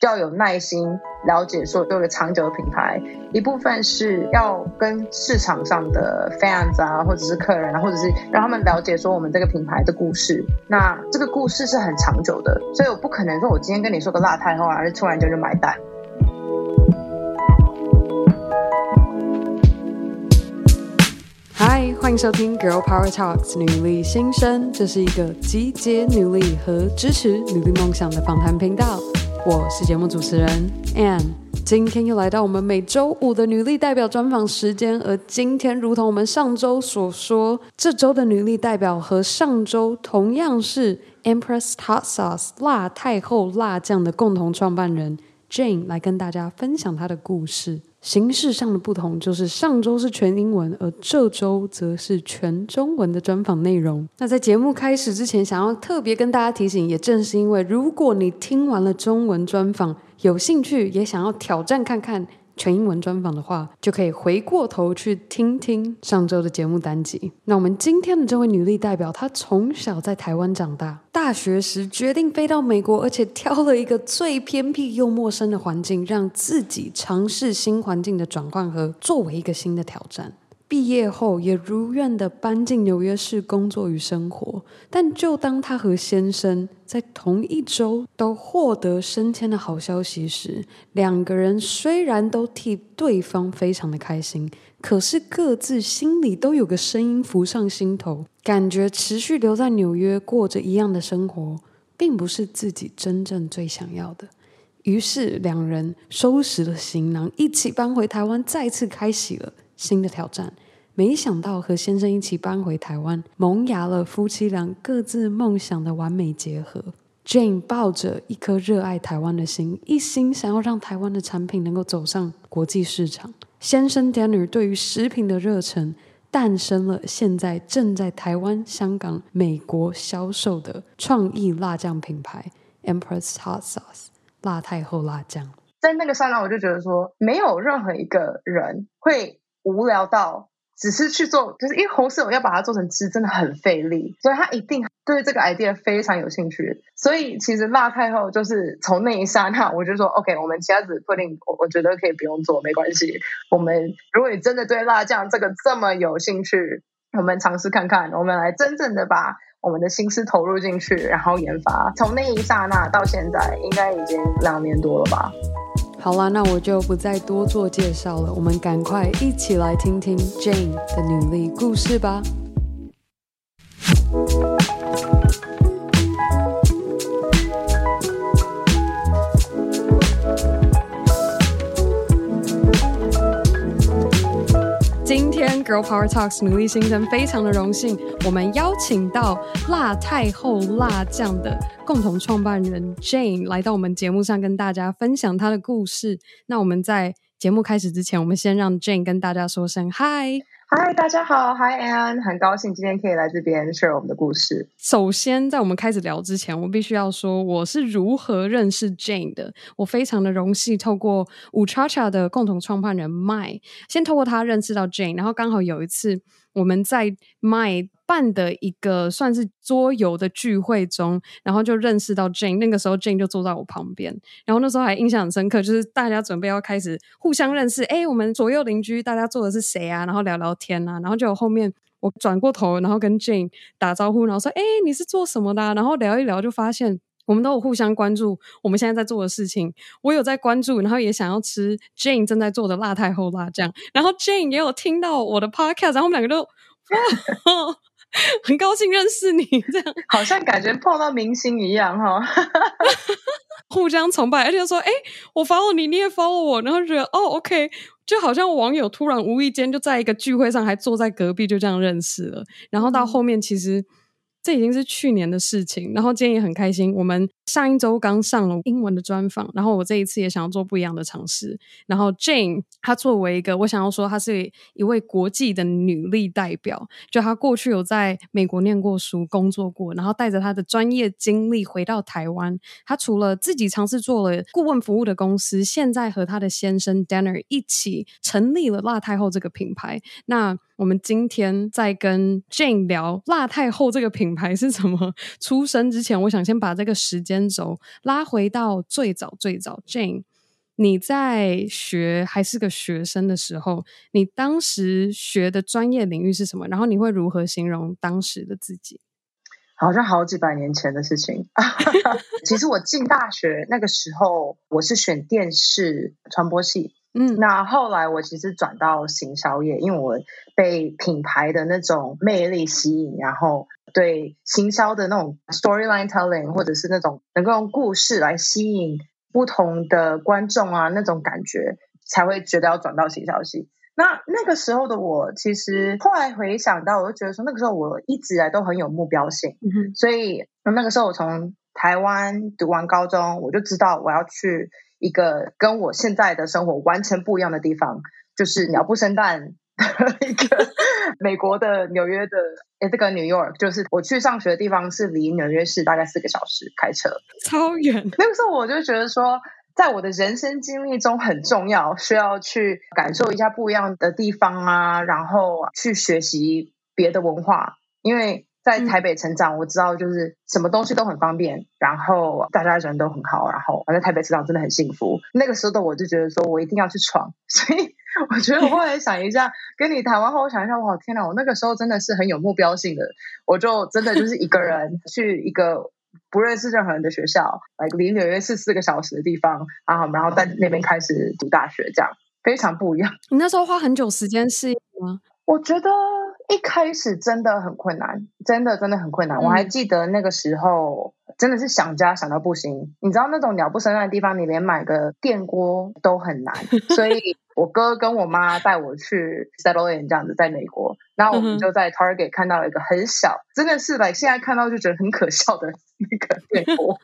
要有耐心了解说有个长久的品牌，一部分是要跟市场上的 fans 啊，或者是客人啊，或者是让他们了解说我们这个品牌的故事。那这个故事是很长久的，所以我不可能说我今天跟你说个辣太后，啊突然间就买单。嗨，欢迎收听 Girl Power Talks 女力新生，这是一个集结女力和支持女力梦想的访谈频道。我是节目主持人 Ann，今天又来到我们每周五的女力代表专访时间，而今天如同我们上周所说，这周的女力代表和上周同样是 Empress Hot Sauce 辣太后辣酱的共同创办人 Jane 来跟大家分享她的故事。形式上的不同就是上周是全英文，而这周则是全中文的专访内容。那在节目开始之前，想要特别跟大家提醒，也正是因为如果你听完了中文专访，有兴趣也想要挑战看看。全英文专访的话，就可以回过头去听听上周的节目单集。那我们今天的这位女力代表，她从小在台湾长大，大学时决定飞到美国，而且挑了一个最偏僻又陌生的环境，让自己尝试新环境的转换和作为一个新的挑战。毕业后也如愿的搬进纽约市工作与生活，但就当她和先生在同一周都获得升迁的好消息时，两个人虽然都替对方非常的开心，可是各自心里都有个声音浮上心头，感觉持续留在纽约过着一样的生活，并不是自己真正最想要的。于是两人收拾了行囊，一起搬回台湾，再次开启了新的挑战，没想到和先生一起搬回台湾，萌芽了夫妻俩各自梦想的完美结合。Jane 抱着一颗热爱台湾的心，一心想要让台湾的产品能够走上国际市场。先生 Danner 对于食品的热忱，诞生了现在正在台湾、香港、美国销售的创意辣酱品牌 Empress Hot Sauce 辣太后辣酱。在那个刹那，我就觉得说，没有任何一个人会。无聊到只是去做，就是因为红柿要把它做成汁，真的很费力，所以他一定对这个 idea 非常有兴趣。所以其实辣太后就是从那一刹那，我就说 OK，我们其他子 pudding，我我觉得可以不用做，没关系。我们如果你真的对辣酱这个这么有兴趣，我们尝试看看，我们来真正的把我们的心思投入进去，然后研发。从那一刹那到现在，应该已经两年多了吧。好啦，那我就不再多做介绍了，我们赶快一起来听听 Jane 的努力故事吧。Girl Power Talks 努力新生非常的荣幸，我们邀请到辣太后辣酱的共同创办人 Jane 来到我们节目上，跟大家分享她的故事。那我们在节目开始之前，我们先让 Jane 跟大家说声嗨。嗨，大家好，Hi Ann，很高兴今天可以来这边 share 我们的故事。首先，在我们开始聊之前，我必须要说我是如何认识 Jane 的。我非常的荣幸，透过五叉叉的共同创办人 Mai，先透过他认识到 Jane，然后刚好有一次我们在麦办的一个算是桌游的聚会中，然后就认识到 Jane。那个时候 Jane 就坐在我旁边，然后那时候还印象很深刻，就是大家准备要开始互相认识。哎，我们左右邻居大家坐的是谁啊？然后聊聊天啊，然后就后面我转过头，然后跟 Jane 打招呼，然后说：“哎，你是做什么的？”然后聊一聊，就发现我们都有互相关注我们现在在做的事情。我有在关注，然后也想要吃 Jane 正在做的辣太后辣酱，然后 Jane 也有听到我的 podcast，然后我们两个都哇。很高兴认识你，这样。好像感觉碰到明星一样哈，互相崇拜，而且说，哎，我 follow 你，你也 follow 我，然后觉得哦，OK，就好像网友突然无意间就在一个聚会上，还坐在隔壁，就这样认识了，然后到后面其实。这已经是去年的事情，然后今天也很开心。我们上一周刚上了英文的专访，然后我这一次也想要做不一样的尝试。然后 Jane 她作为一个，我想要说她是一位国际的女力代表，就她过去有在美国念过书、工作过，然后带着她的专业经历回到台湾。她除了自己尝试做了顾问服务的公司，现在和她的先生 Danner 一起成立了辣太后这个品牌。那我们今天在跟 Jane 聊辣太后这个品牌是怎么出生之前，我想先把这个时间轴拉回到最早最早。Jane，你在学还是个学生的时候，你当时学的专业领域是什么？然后你会如何形容当时的自己？好像好几百年前的事情。其实我进大学那个时候，我是选电视传播系。嗯，那后来我其实转到行销业，因为我被品牌的那种魅力吸引，然后对行销的那种 storyline telling，或者是那种能够用故事来吸引不同的观众啊，那种感觉才会觉得要转到行销系。那那个时候的我，其实后来回想到，我就觉得说，那个时候我一直以来都很有目标性，嗯，所以那个时候我从台湾读完高中，我就知道我要去。一个跟我现在的生活完全不一样的地方，就是鸟不生蛋的 一个美国的纽约的，诶，这个 New York，就是我去上学的地方是离纽约市大概四个小时开车，超远。那个时候我就觉得说，在我的人生经历中很重要，需要去感受一下不一样的地方啊，然后去学习别的文化，因为。在台北成长，我知道就是什么东西都很方便，然后大家人都很好，然后我在台北成长真的很幸福。那个时候的我就觉得说我一定要去闯，所以我觉得我后来想一下，跟你谈完后，我想一下，哇，天哪！我那个时候真的是很有目标性的，我就真的就是一个人 去一个不认识任何人的学校，来离纽约市四个小时的地方，然后然后在那边开始读大学，这样非常不一样。你那时候花很久时间适应吗？我觉得。一开始真的很困难，真的真的很困难。嗯、我还记得那个时候，真的是想家想到不行。你知道那种鸟不生蛋的地方，你连买个电锅都很难，所以。我哥跟我妈带我去 settle in 这样子，在美国，然后我们就在 Target 看到了一个很小，嗯、真的是来现在看到就觉得很可笑的那个电锅，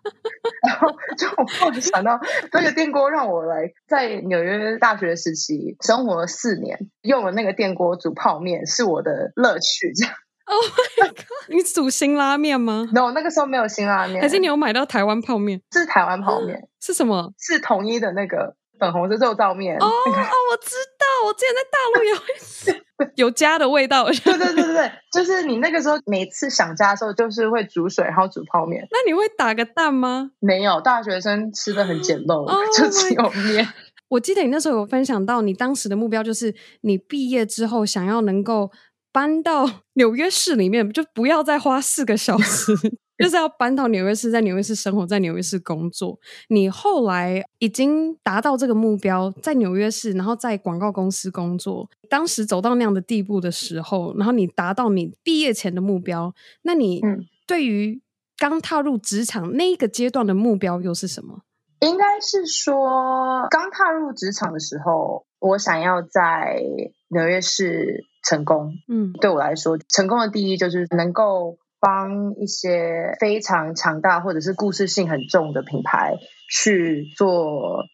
然后就我就想到那个电锅让我来在纽约大学时期生活了四年，用了那个电锅煮泡面是我的乐趣，这样。Oh my god！你煮辛拉面吗？No，那个时候没有辛拉面，还是你有买到台湾泡面？是台湾泡面，是什么？是统一的那个。粉红色肉燥面哦，哦，我知道，我之前在大陆也会吃，有家的味道。对对对对对，就是你那个时候每次想家的时候，就是会煮水，然后煮泡面。那你会打个蛋吗？没有，大学生吃的很简陋，哦、就只有面。我记得你那时候有分享到，你当时的目标就是你毕业之后想要能够搬到纽约市里面，就不要再花四个小时。就是要搬到纽约市，在纽约市生活，在纽约市工作。你后来已经达到这个目标，在纽约市，然后在广告公司工作。当时走到那样的地步的时候，然后你达到你毕业前的目标，那你对于刚踏入职场那一个阶段的目标又是什么？应该是说，刚踏入职场的时候，我想要在纽约市成功。嗯，对我来说，成功的第一就是能够。帮一些非常强大或者是故事性很重的品牌去做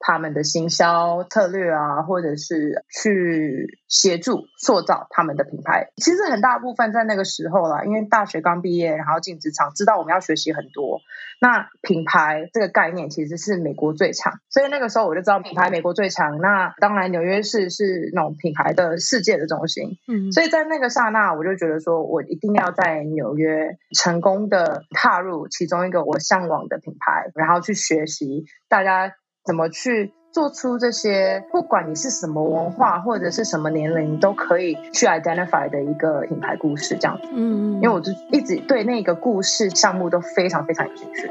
他们的行销策略啊，或者是去协助塑造他们的品牌。其实很大部分在那个时候啦，因为大学刚毕业，然后进职场，知道我们要学习很多。那品牌这个概念其实是美国最强，所以那个时候我就知道品牌美国最强。那当然纽约市是那种品牌的世界的中心。嗯，所以在那个刹那，我就觉得说我一定要在纽约成功的踏入其中一个我向往的品牌，然后去学习大家。怎么去做出这些？不管你是什么文化或者是什么年龄，都可以去 identify 的一个品牌故事，这样子。嗯，因为我就一直对那个故事项目都非常非常有兴趣。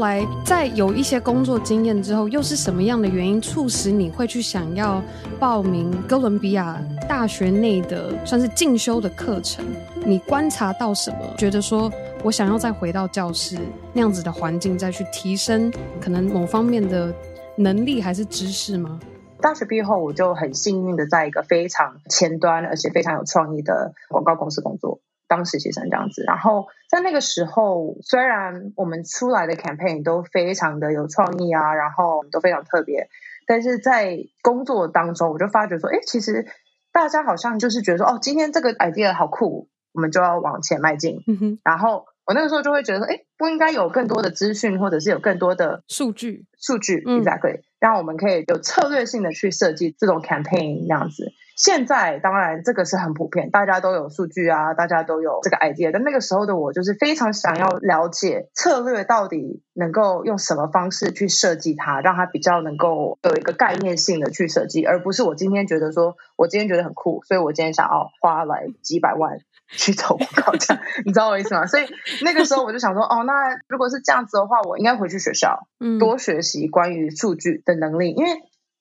来，在有一些工作经验之后，又是什么样的原因促使你会去想要报名哥伦比亚大学内的算是进修的课程？你观察到什么？觉得说我想要再回到教室那样子的环境，再去提升可能某方面的能力还是知识吗？大学毕业后，我就很幸运的在一个非常前端而且非常有创意的广告公司工作。当实习生这样子，然后在那个时候，虽然我们出来的 campaign 都非常的有创意啊，然后都非常特别，但是在工作当中，我就发觉说，哎，其实大家好像就是觉得说，哦，今天这个 idea 好酷，我们就要往前迈进。嗯哼。然后我那个时候就会觉得说，哎，不应该有更多的资讯，或者是有更多的数据，数据，exactly，让我们可以有策略性的去设计这种 campaign 那样子。现在当然这个是很普遍，大家都有数据啊，大家都有这个 idea。但那个时候的我就是非常想要了解策略到底能够用什么方式去设计它，让它比较能够有一个概念性的去设计，而不是我今天觉得说我今天觉得很酷，所以我今天想要花来几百万去投广告，这样 你知道我意思吗？所以那个时候我就想说，哦，那如果是这样子的话，我应该回去学校，嗯，多学习关于数据的能力，因为。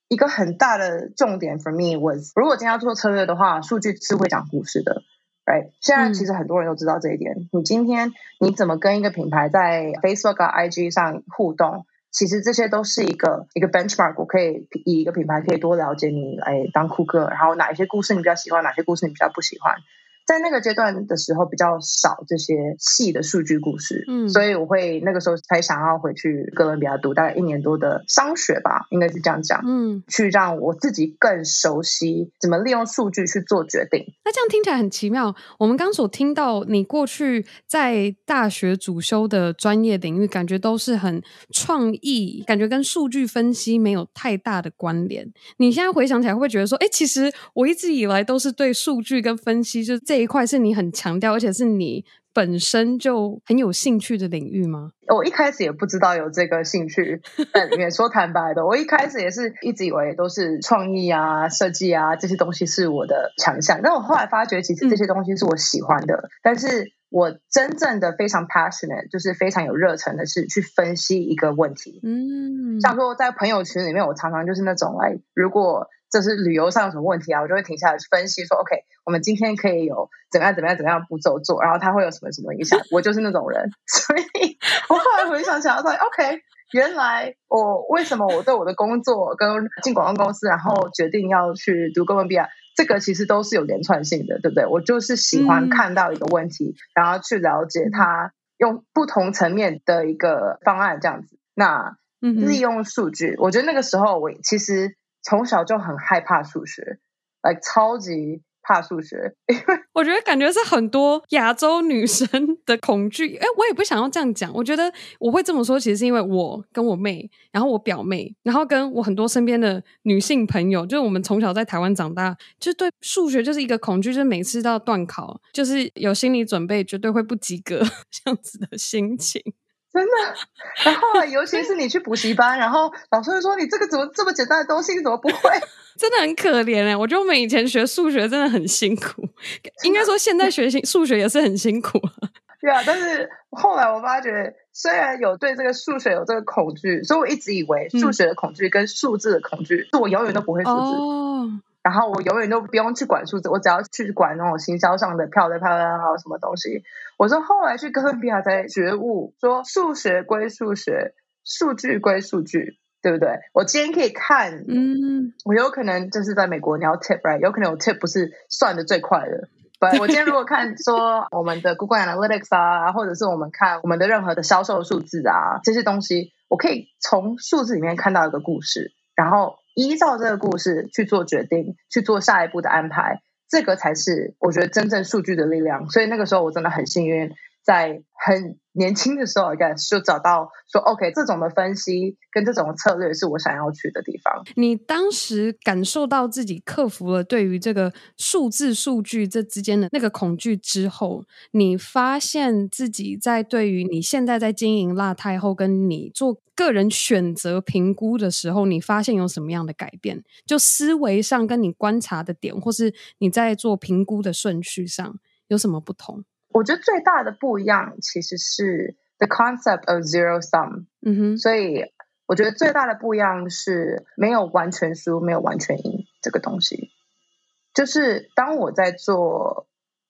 一个很大的重点 for me was，如果今天要做策略的话，数据是会讲故事的，right？现在其实很多人都知道这一点。嗯、你今天你怎么跟一个品牌在 Facebook 啊、IG 上互动，其实这些都是一个一个 benchmark。我可以以一个品牌可以多了解你来当顾客，然后哪一些故事你比较喜欢，哪些故事你比较不喜欢。在那个阶段的时候比较少这些细的数据故事，嗯，所以我会那个时候才想要回去哥伦比亚读大概一年多的商学吧，应该是这样讲，嗯，去让我自己更熟悉怎么利用数据去做决定。那这样听起来很奇妙。我们刚所听到你过去在大学主修的专业领域，感觉都是很创意，感觉跟数据分析没有太大的关联。你现在回想起来，会不会觉得说，哎，其实我一直以来都是对数据跟分析就是这。这一块是你很强调，而且是你本身就很有兴趣的领域吗？我一开始也不知道有这个兴趣在里面。说坦白的，我一开始也是一直以为都是创意啊、设计啊这些东西是我的强项。但我后来发觉，其实这些东西是我喜欢的。嗯、但是我真正的非常 passionate，就是非常有热忱的是去分析一个问题。嗯，像说在朋友群里面，我常常就是那种来，如果。这是旅游上有什么问题啊？我就会停下来分析说，OK，我们今天可以有怎么样怎么样怎么样步骤做，然后它会有什么什么影响。我就是那种人，所以我后来回想起来说，OK，原来我为什么我对我的工作跟进广告公司，然后决定要去读哥伦比亚，这个其实都是有连串性的，对不对？我就是喜欢看到一个问题，嗯、然后去了解它，用不同层面的一个方案这样子。那利用数据，嗯、我觉得那个时候我其实。从小就很害怕数学哎超级怕数学，因为我觉得感觉是很多亚洲女生的恐惧。哎，我也不想要这样讲。我觉得我会这么说，其实是因为我跟我妹，然后我表妹，然后跟我很多身边的女性朋友，就是我们从小在台湾长大，就对数学就是一个恐惧，就是每次都要段考，就是有心理准备，绝对会不及格 这样子的心情。真的，然后尤其是你去补习班，然后老师会说，你这个怎么这么简单的东西你怎么不会？真的很可怜哎！我觉得我们以前学数学真的很辛苦，应该说现在学习数学也是很辛苦。对啊，但是后来我发觉，虽然有对这个数学有这个恐惧，所以我一直以为数学的恐惧跟数字的恐惧，是我永远都不会数字。哦然后我永远都不用去管数字，我只要去管那种行销上的漂亮漂亮还有什么东西。我说后来去哥伦比亚才觉悟，说数学归数学，数据归数据，对不对？我今天可以看，嗯，我有可能就是在美国你要 tip right，有可能我 tip 不是算的最快的。But 我今天如果看说我们的 Google Analytics 啊，或者是我们看我们的任何的销售数字啊，这些东西，我可以从数字里面看到一个故事，然后。依照这个故事去做决定，去做下一步的安排，这个才是我觉得真正数据的力量。所以那个时候我真的很幸运，在很年轻的时候，应该就找到说，OK，这种的分析跟这种策略是我想要去的地方。你当时感受到自己克服了对于这个数字数据这之间的那个恐惧之后，你发现自己在对于你现在在经营辣太后跟你做。个人选择评估的时候，你发现有什么样的改变？就思维上，跟你观察的点，或是你在做评估的顺序上有什么不同？我觉得最大的不一样其实是 the concept of zero sum。嗯哼，所以我觉得最大的不一样是没有完全输，没有完全赢这个东西。就是当我在做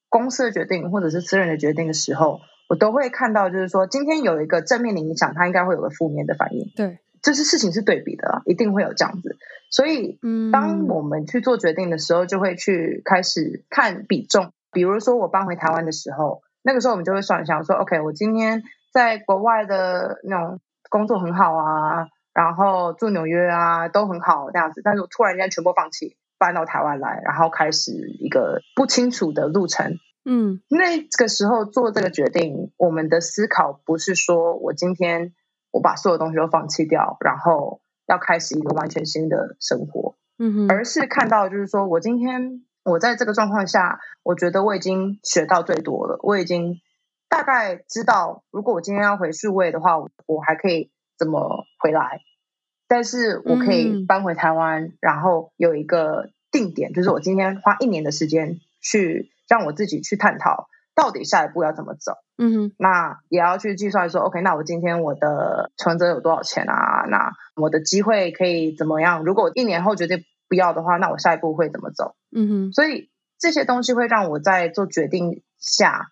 公司的决定或者是私人的决定的时候。我都会看到，就是说，今天有一个正面的影响，它应该会有个负面的反应。对，就是事情是对比的，一定会有这样子。所以，当我们去做决定的时候，就会去开始看比重。比如说，我搬回台湾的时候，那个时候我们就会算一下，说，OK，我今天在国外的那种工作很好啊，然后住纽约啊，都很好这样子。但是我突然间全部放弃，搬到台湾来，然后开始一个不清楚的路程。嗯，那个时候做这个决定，我们的思考不是说我今天我把所有东西都放弃掉，然后要开始一个完全新的生活，嗯哼，而是看到就是说我今天我在这个状况下，我觉得我已经学到最多了，我已经大概知道，如果我今天要回数位的话，我还可以怎么回来，但是我可以搬回台湾，嗯、然后有一个定点，就是我今天花一年的时间去让我自己去探讨。到底下一步要怎么走？嗯哼，那也要去计算说，OK，那我今天我的存折有多少钱啊？那我的机会可以怎么样？如果一年后决定不要的话，那我下一步会怎么走？嗯哼，所以这些东西会让我在做决定下，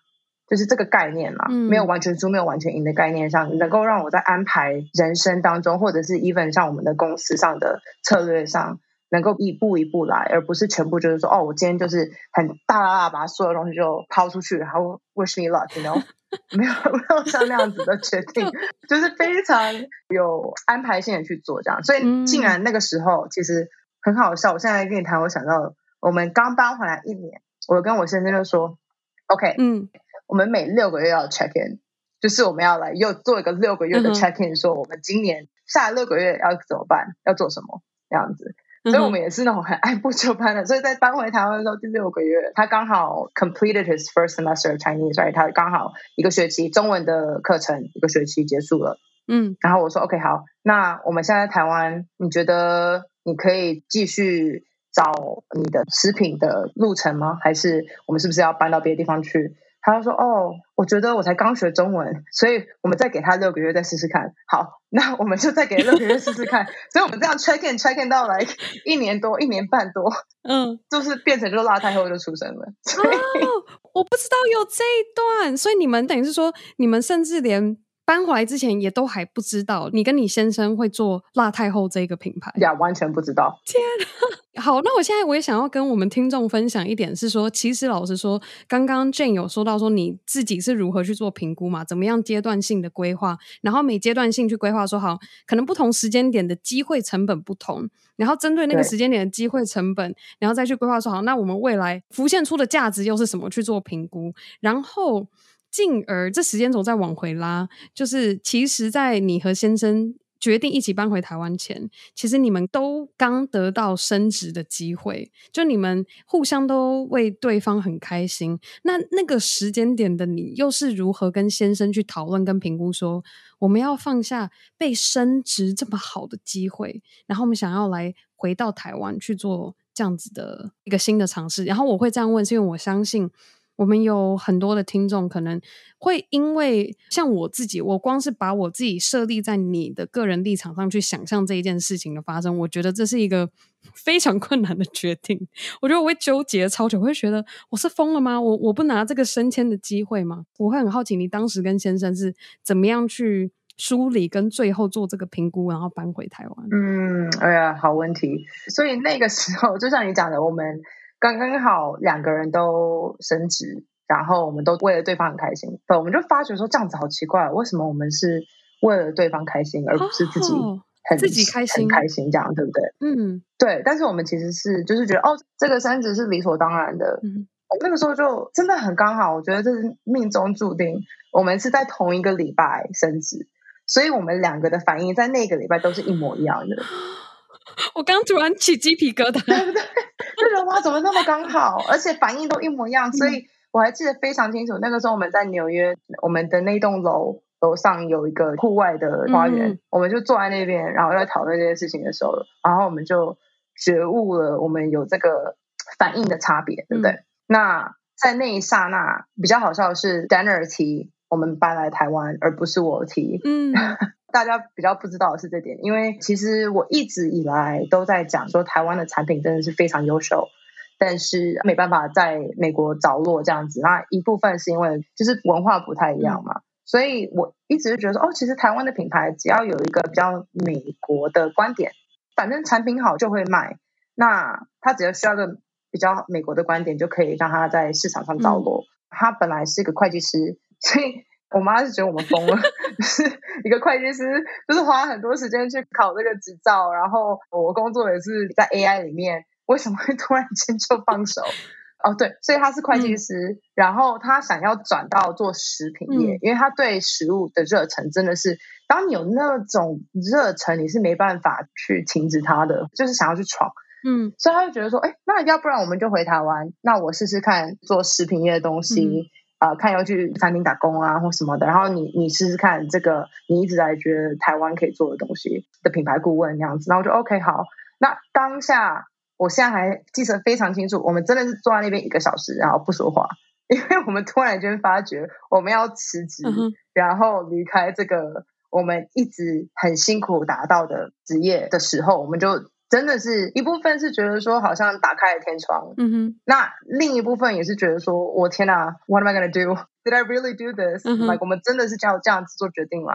就是这个概念嘛，嗯、没有完全输，没有完全赢的概念上，能够让我在安排人生当中，或者是 even 像我们的公司上的策略上。能够一步一步来，而不是全部就是说，哦，我今天就是很大大大把所有东西就抛出去，然后 wish me luck，you know，没有没有像那样子的决定，就是非常有安排性的去做这样。所以，竟然那个时候其实很好笑。我现在跟你谈，我想到我们刚搬回来一年，我跟我先生就说，OK，嗯，我们每六个月要 check in，就是我们要来又做一个六个月的 check in，说我们今年下六个月要怎么办，要做什么这样子。所以我们也是那种很按部就班的，所以在搬回台湾的时候，第六个月，他刚好 completed his first semester of Chinese，right？他刚好一个学期中文的课程一个学期结束了。嗯，然后我说 OK 好，那我们现在在台湾，你觉得你可以继续找你的食品的路程吗？还是我们是不是要搬到别的地方去？他就说：“哦，我觉得我才刚学中文，所以我们再给他六个月再试试看。好，那我们就再给六个月试试看。所以我们这样 check in check in 到来一年多，一年半多，嗯，就是变成就辣太后就出生了。所以哦，我不知道有这一段，所以你们等于是说，你们甚至连。”搬回来之前也都还不知道，你跟你先生会做辣太后这个品牌呀，完全不知道。天啊！好，那我现在我也想要跟我们听众分享一点，是说，其实老实说，刚刚 Jane 有说到说你自己是如何去做评估嘛？怎么样阶段性的规划，然后每阶段性去规划，说好，可能不同时间点的机会成本不同，然后针对那个时间点的机会成本，然后再去规划说好，那我们未来浮现出的价值又是什么？去做评估，然后。进而，这时间轴再往回拉，就是其实，在你和先生决定一起搬回台湾前，其实你们都刚得到升职的机会，就你们互相都为对方很开心。那那个时间点的你，又是如何跟先生去讨论跟评估说，我们要放下被升职这么好的机会，然后我们想要来回到台湾去做这样子的一个新的尝试。然后我会这样问，是因为我相信。我们有很多的听众，可能会因为像我自己，我光是把我自己设立在你的个人立场上去想象这一件事情的发生，我觉得这是一个 非常困难的决定。我觉得我会纠结超久，我会觉得我是疯了吗？我我不拿这个升迁的机会吗？我会很好奇，你当时跟先生是怎么样去梳理，跟最后做这个评估，然后搬回台湾。嗯，哎呀，好问题。所以那个时候，就像你讲的，我们。刚刚好两个人都升职，然后我们都为了对方很开心。对，我们就发觉说这样子好奇怪，为什么我们是为了对方开心，而不是自己很、哦、自己开心、很开心这样，对不对？嗯，对。但是我们其实是就是觉得哦，这个升职是理所当然的。嗯，那个时候就真的很刚好，我觉得这是命中注定，我们是在同一个礼拜升职，所以我们两个的反应在那个礼拜都是一模一样的。我刚突然起鸡皮疙瘩，对 不对？这人哇，怎么那么刚好？而且反应都一模一样，所以我还记得非常清楚。那个时候我们在纽约，我们的那栋楼楼上有一个户外的花园，嗯、我们就坐在那边，然后在讨论这件事情的时候，然后我们就觉悟了，我们有这个反应的差别，对不对？嗯、那在那一刹那，比较好笑的是，Danner 提我们搬来台湾，而不是我提。嗯。大家比较不知道的是这点，因为其实我一直以来都在讲说，台湾的产品真的是非常优秀，但是没办法在美国着落这样子。那一部分是因为就是文化不太一样嘛，嗯、所以我一直觉得说，哦，其实台湾的品牌只要有一个比较美国的观点，反正产品好就会卖。那他只要需要个比较美国的观点，就可以让他在市场上着落。嗯、他本来是个会计师，所以。我妈是觉得我们疯了，就是一个会计师，就是花很多时间去考这个执照，然后我工作也是在 AI 里面，为什么会突然间就放手？哦，对，所以他是会计师，嗯、然后他想要转到做食品业，嗯、因为他对食物的热忱真的是，当你有那种热忱，你是没办法去停止他的，就是想要去闯。嗯，所以他就觉得说，哎，那要不然我们就回台湾，那我试试看做食品业的东西，啊、看要去餐厅打工啊或什么的，然后你你试试看这个你一直在觉得台湾可以做的东西的品牌顾问那样子，然后我就 OK 好，那当下。我现在还记得非常清楚，我们真的是坐在那边一个小时，然后不说话，因为我们突然间发觉我们要辞职，嗯、然后离开这个我们一直很辛苦达到的职业的时候，我们就真的是一部分是觉得说好像打开了天窗，嗯哼，那另一部分也是觉得说，我天哪，What am I gonna do? Did I really do this? 嗯，like 我们真的是叫这样子做决定吗？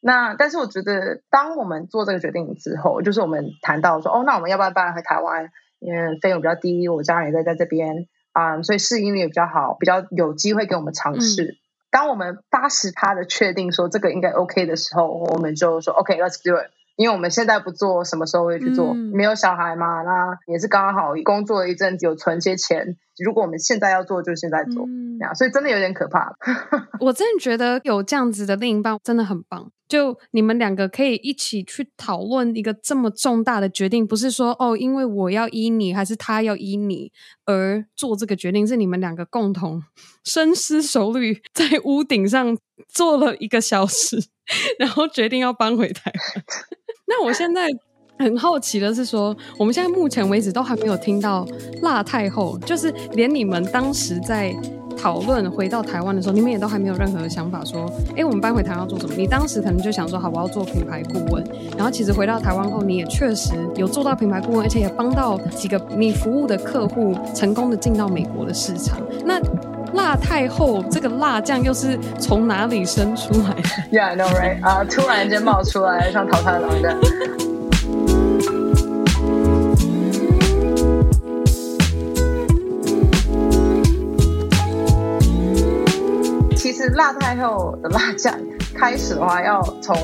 那但是我觉得，当我们做这个决定之后，就是我们谈到说，哦，那我们要不要搬回台湾？因为费用比较低，我家人也在在这边啊、嗯，所以适应力也比较好，比较有机会给我们尝试。嗯、当我们八十趴的确定说这个应该 OK 的时候，我们就说 OK，Let's、okay, do it。因为我们现在不做，什么时候会去做？嗯、没有小孩嘛，那也是刚刚好工作了一阵子，有存些钱。如果我们现在要做，就现在做。嗯、所以真的有点可怕。我真的觉得有这样子的另一半真的很棒。就你们两个可以一起去讨论一个这么重大的决定，不是说哦，因为我要依你，还是他要依你而做这个决定，是你们两个共同 深思熟虑，在屋顶上坐了一个小时，然后决定要搬回台湾。那我现在很好奇的是说，我们现在目前为止都还没有听到辣太后，就是连你们当时在。讨论回到台湾的时候，你们也都还没有任何的想法，说，哎，我们搬回台湾要做什么？你当时可能就想说，好，我要做品牌顾问。然后其实回到台湾后，你也确实有做到品牌顾问，而且也帮到几个你服务的客户成功的进到美国的市场。那辣太后这个辣酱又是从哪里生出来的？Yeah, I know, right? 啊，突然间冒出来，像淘汰狼一样。辣太后的辣酱开始的话，要从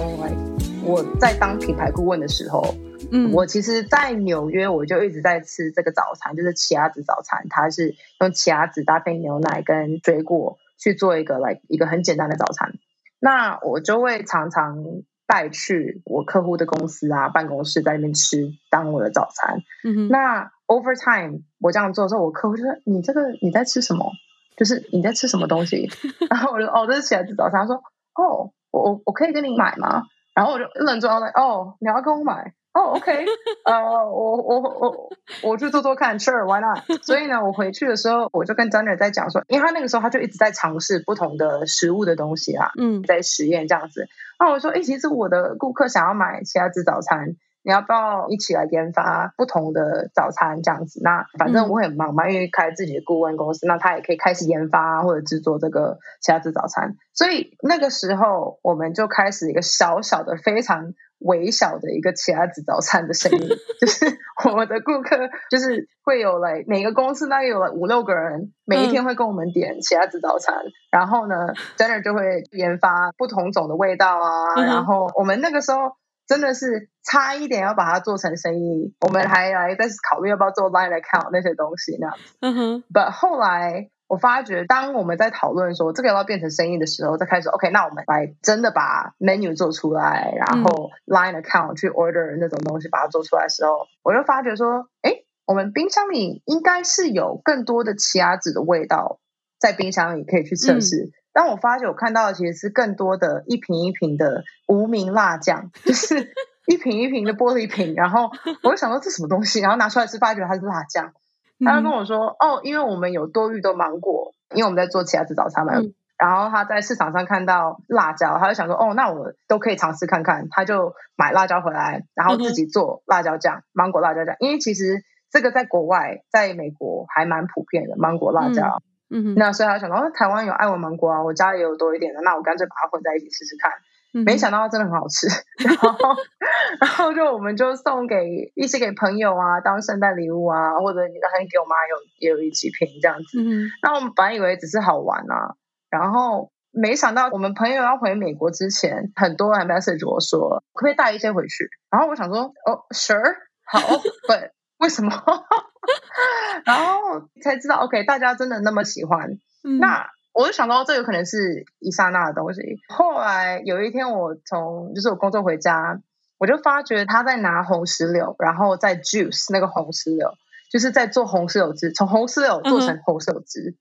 我在当品牌顾问的时候，嗯，我其实，在纽约我就一直在吃这个早餐，就是奇亚籽早餐，它是用奇亚籽搭配牛奶跟水果去做一个来一个很简单的早餐。那我就会常常带去我客户的公司啊办公室，在那边吃当我的早餐。那 over time 我这样做的时候，我客户就说：“你这个你在吃什么？”就是你在吃什么东西？然后我就哦，这是奇亚籽早餐。他说哦，我我我可以跟你买吗？然后我就愣住了，哦，你要跟我买？哦，OK，呃，我我我我去做做看，Sure，Why not？所以呢，我回去的时候，我就跟 Daniel 在讲说，因为他那个时候他就一直在尝试不同的食物的东西啊，嗯，在实验这样子。那我说，哎，其实我的顾客想要买其他吃早餐。你要不要一起来研发不同的早餐这样子？那反正我很忙嘛，因为开自己的顾问公司，那他也可以开始研发或者制作这个奇亚籽早餐。所以那个时候，我们就开始一个小小的、非常微小的一个奇亚籽早餐的生意，就是我们的顾客就是会有来每个公司大概有了五六个人，每一天会跟我们点奇亚籽早餐，然后呢，Jenner 就会研发不同种的味道啊，然后我们那个时候。真的是差一点要把它做成生意，我们还来再考虑要不要做 line account 那些东西那样子。嗯哼。But 后来我发觉，当我们在讨论说这个要不要变成生意的时候，再开始 OK，那我们来真的把 menu 做出来，然后 line account 去 order 那种东西把它做出来的时候，我就发觉说，哎，我们冰箱里应该是有更多的奇亚籽的味道在冰箱里可以去测试。嗯当我发觉我看到的其实是更多的一瓶一瓶的无名辣酱，就是一瓶一瓶的玻璃瓶，然后我就想说这什么东西，然后拿出来吃发觉它是辣酱。他就跟我说：“哦，因为我们有多余的芒果，因为我们在做奇亚籽早餐嘛。嗯”然后他在市场上看到辣椒，他就想说：“哦，那我都可以尝试看看。”他就买辣椒回来，然后自己做辣椒酱，芒果辣椒酱。因为其实这个在国外，在美国还蛮普遍的芒果辣椒。嗯嗯哼，那所以他想到，台湾有爱文芒果啊，我家也有多一点的，那我干脆把它混在一起试试看。嗯、没想到它真的很好吃，然后 然后就我们就送给一些给朋友啊，当圣诞礼物啊，或者你还给我妈有也有一几瓶这样子。嗯，那我们本来以为只是好玩啊，然后没想到我们朋友要回美国之前，很多人 message 我说可不可以带一些回去，然后我想说哦，sure，好，对。为什么？然后才知道，OK，大家真的那么喜欢。嗯、那我就想到，这有可能是一刹那的东西。后来有一天，我从就是我工作回家，我就发觉他在拿红石榴，然后在 juice 那个红石榴，就是在做红石榴汁，从红石榴做成红石榴汁。嗯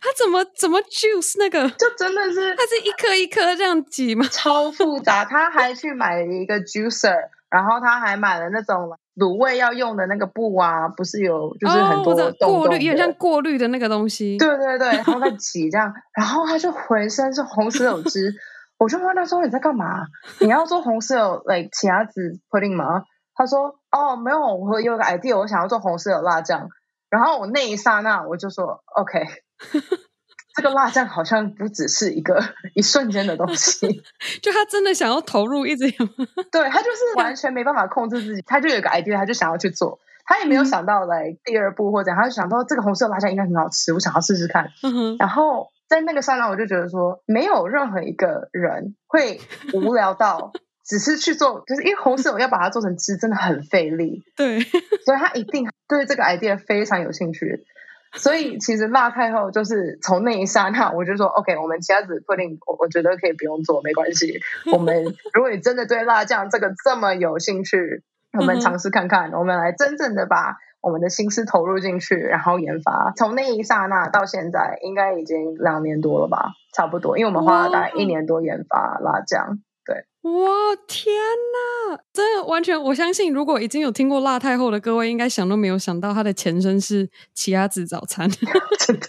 他怎么怎么 juice 那个？就真的是，他是一颗一颗这样挤吗？超复杂。他还去买了一个 juicer，然后他还买了那种卤味要用的那个布啊，不是有就是很多过滤，有点像过滤的那个东西。对对对，然后在挤这样，然后他就浑身是红石榴汁。我就问他说：“你在干嘛？你要做红石榴 like 奇亚籽 pudding 吗？”他说：“哦，没有，我有个 idea，我想要做红石榴辣酱。”然后我那一刹那我就说：“OK。” 这个辣酱好像不只是一个 一瞬间的东西，就他真的想要投入，一直有，对，他就是完全没办法控制自己，他就有个 idea，他就想要去做，他也没有想到来第二步或者，他就想到这个红色辣酱应该很好吃，我想要试试看。嗯哼。然后在那个刹那，我就觉得说，没有任何一个人会无聊到只是去做，就是因为红色我要把它做成汁，真的很费力。对，所以他一定对这个 idea 非常有兴趣。所以其实辣太后就是从那一刹那，我就说 OK，我们其他子 pudding，我我觉得可以不用做，没关系。我们 如果你真的对辣酱这个这么有兴趣，我们尝试看看，我们来真正的把我们的心思投入进去，然后研发。从那一刹那到现在，应该已经两年多了吧，差不多，因为我们花了大概一年多研发辣酱。对，哇天哪，真的完全，我相信如果已经有听过辣太后的各位，应该想都没有想到它的前身是奇亚籽早餐。真的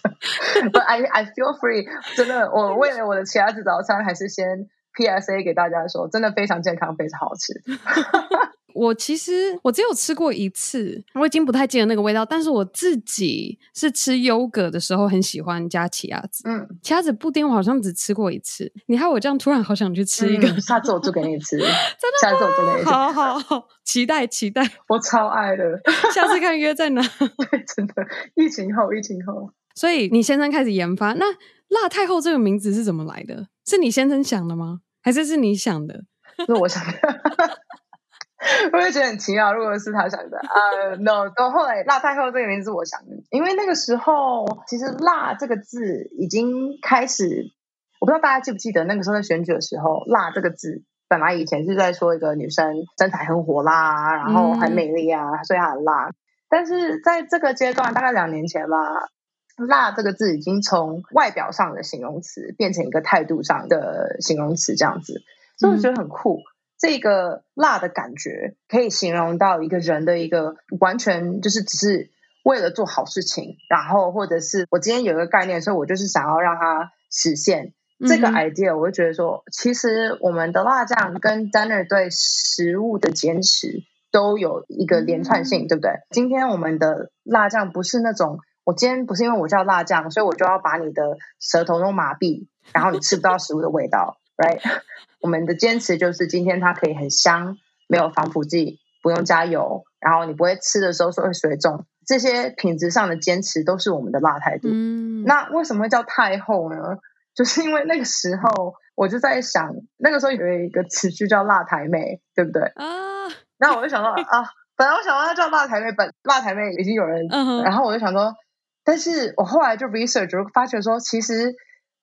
，But I I feel free，真的，我为了我的奇亚籽早餐，还是先 PSA 给大家说，真的非常健康，非常好吃。我其实我只有吃过一次，我已经不太记得那个味道。但是我自己是吃优格的时候很喜欢加奇亚籽。嗯，奇亚籽布丁我好像只吃过一次。你害我这样突然好想去吃一个，嗯、下次我做给你吃。真的？下次我做给你吃。好好好，期待期待。我超爱的，下次看约在哪？对，真的，疫情后，疫情后。所以你先生开始研发，那辣太后这个名字是怎么来的？是你先生想的吗？还是是你想的？是我想的。我也觉得很奇妙，如果是他想的啊、uh,，no。到后来，辣太后这个名字我想的，因为那个时候其实“辣”这个字已经开始，我不知道大家记不记得，那个时候在选举的时候，“辣”这个字本来以前是在说一个女生身材很火辣，然后很美丽啊，所以她很辣。但是在这个阶段，大概两年前吧，“辣”这个字已经从外表上的形容词变成一个态度上的形容词，这样子，所以我觉得很酷。嗯这个辣的感觉可以形容到一个人的一个完全就是只是为了做好事情，然后或者是我今天有一个概念，所以我就是想要让它实现这个 idea。我会觉得说，其实我们的辣酱跟 Danner 对食物的坚持都有一个连串性，对不对？今天我们的辣酱不是那种，我今天不是因为我叫辣酱，所以我就要把你的舌头弄麻痹，然后你吃不到食物的味道。Right，我们的坚持就是今天它可以很香，没有防腐剂，不用加油，然后你不会吃的时候说会水肿，这些品质上的坚持都是我们的辣态度。嗯，那为什么会叫太后呢？就是因为那个时候我就在想，那个时候有一个词句叫辣台妹，对不对？啊，然后我就想到啊，本来我想到它叫辣台妹，本辣台妹已经有人，嗯，然后我就想说，但是我后来就 research 就发觉说，其实。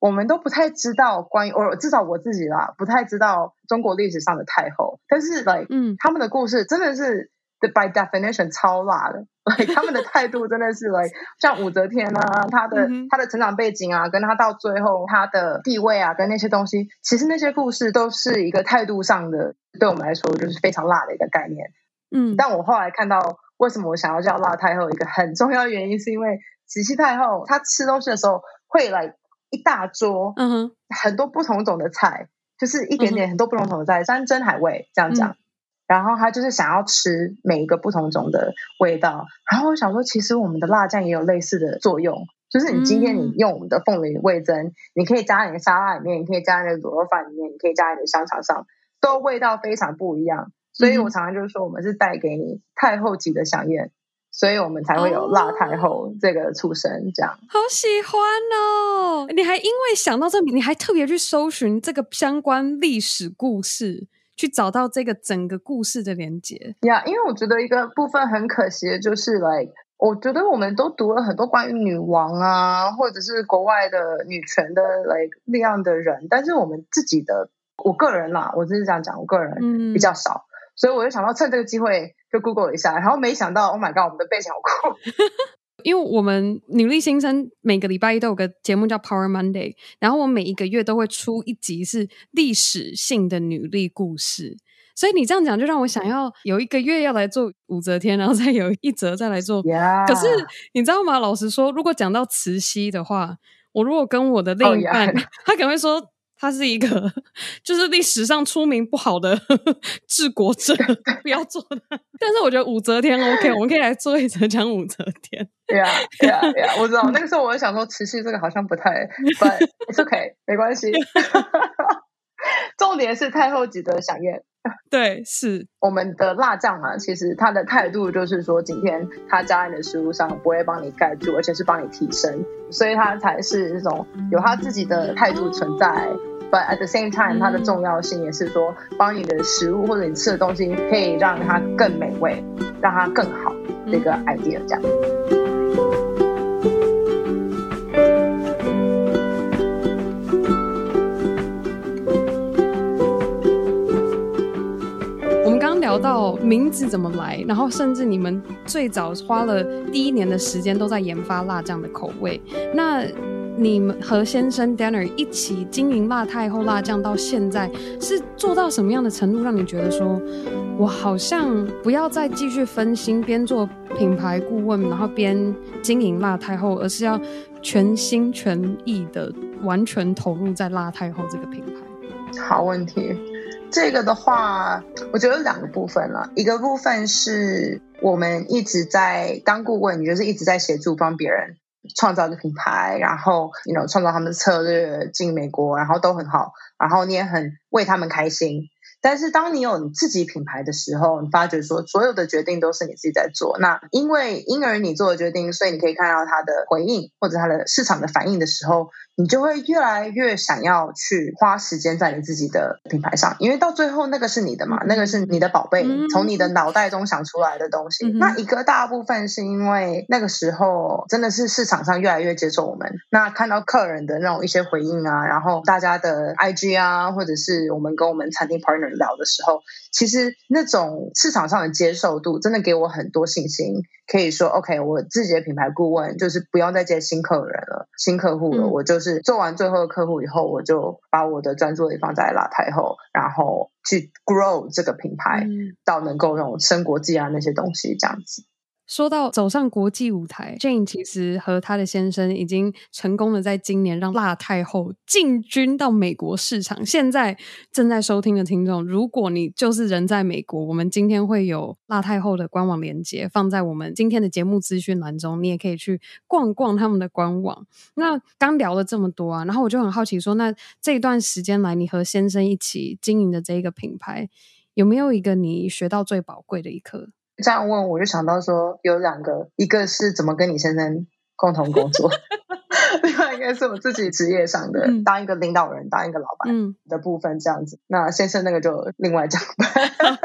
我们都不太知道关于，我至少我自己啦，不太知道中国历史上的太后。但是，like，嗯，他们的故事真的是，by definition 超辣的。like，他们的态度真的是，like，像武则天啊，她的她的成长背景啊，跟她到最后她的地位啊，跟那些东西，其实那些故事都是一个态度上的，对我们来说就是非常辣的一个概念。嗯，但我后来看到为什么我想要叫辣太后，一个很重要的原因是因为慈禧太后她吃东西的时候会来。一大桌，嗯哼，很多不同种的菜，就是一点点很多不同种的菜，山珍海味这样讲。嗯、然后他就是想要吃每一个不同种的味道。然后我想说，其实我们的辣酱也有类似的作用，就是你今天你用我们的凤梨味增，嗯、你可以加在你的沙拉里面，你可以加在你的卤肉饭里面，你可以加在你的香肠上，都味道非常不一样。所以我常常就是说，我们是带给你太后级的饗宴。所以我们才会有辣太后这个出身，这样。Oh, 好喜欢哦！你还因为想到这，你还特别去搜寻这个相关历史故事，去去找到这个整个故事的连接。呀，yeah, 因为我觉得一个部分很可惜的就是来。Like, 我觉得我们都读了很多关于女王啊，或者是国外的女权的 like 那样的人，但是我们自己的，我个人啦，我只是这样讲，我个人比较少，嗯、所以我就想到趁这个机会就 Google 一下，然后没想到，Oh my God，我们的背景好酷，因为我们女力新生每个礼拜一都有个节目叫 Power Monday，然后我每一个月都会出一集是历史性的女力故事。所以你这样讲，就让我想要有一个月要来做武则天，然后再有一则再来做。可是你知道吗？老实说，如果讲到慈禧的话，我如果跟我的另一半，oh. 他可能会说他是一个就是历史上出名不好的 治国者，不要做的。但是我觉得武则天 OK，我们可以来做一则讲武则天。对呀，对呀，对呀，我知道。那个时候我就想说，慈禧这个好像不太，But it's OK，没关系。重点是太后值得饗宴。对，是我们的辣酱啊。其实他的态度就是说，今天他加在你的食物上不会帮你盖住，而且是帮你提升，所以他才是那种有他自己的态度存在。But at the same time，它的重要性也是说，帮你的食物或者你吃的东西可以让它更美味，让它更好这个 idea 这样。聊到名字怎么来，然后甚至你们最早花了第一年的时间都在研发辣酱的口味。那你们和先生 Danner 一起经营辣太后辣酱到现在，是做到什么样的程度，让你觉得说，我好像不要再继续分心，边做品牌顾问，然后边经营辣太后，而是要全心全意的完全投入在辣太后这个品牌？好问题。这个的话，我觉得有两个部分了。一个部分是我们一直在当顾问，你就是一直在协助帮别人创造一个品牌，然后你 you know 创造他们的策略进美国，然后都很好，然后你也很为他们开心。但是当你有你自己品牌的时候，你发觉说所有的决定都是你自己在做。那因为因而你做的决定，所以你可以看到他的回应或者他的市场的反应的时候。你就会越来越想要去花时间在你自己的品牌上，因为到最后那个是你的嘛，那个是你的宝贝，从你的脑袋中想出来的东西。那一个大部分是因为那个时候真的是市场上越来越接受我们，那看到客人的那种一些回应啊，然后大家的 IG 啊，或者是我们跟我们餐厅 partner 聊的时候。其实那种市场上的接受度真的给我很多信心，可以说 OK，我自己的品牌顾问就是不用再接新客人了，新客户了，嗯、我就是做完最后的客户以后，我就把我的专注力放在拉太后，然后去 grow 这个品牌，嗯、到能够那种升国际啊那些东西这样子。说到走上国际舞台，Jane 其实和她的先生已经成功的在今年让辣太后进军到美国市场。现在正在收听的听众，如果你就是人在美国，我们今天会有辣太后的官网连接放在我们今天的节目资讯栏中，你也可以去逛逛他们的官网。那刚聊了这么多啊，然后我就很好奇说，那这段时间来，你和先生一起经营的这一个品牌，有没有一个你学到最宝贵的一课？这样问我就想到说有两个，一个是怎么跟你先生共同工作，另外一个是我自己职业上的，嗯、当一个领导人、当一个老板的部分这样子。嗯、那先生那个就另外讲吧。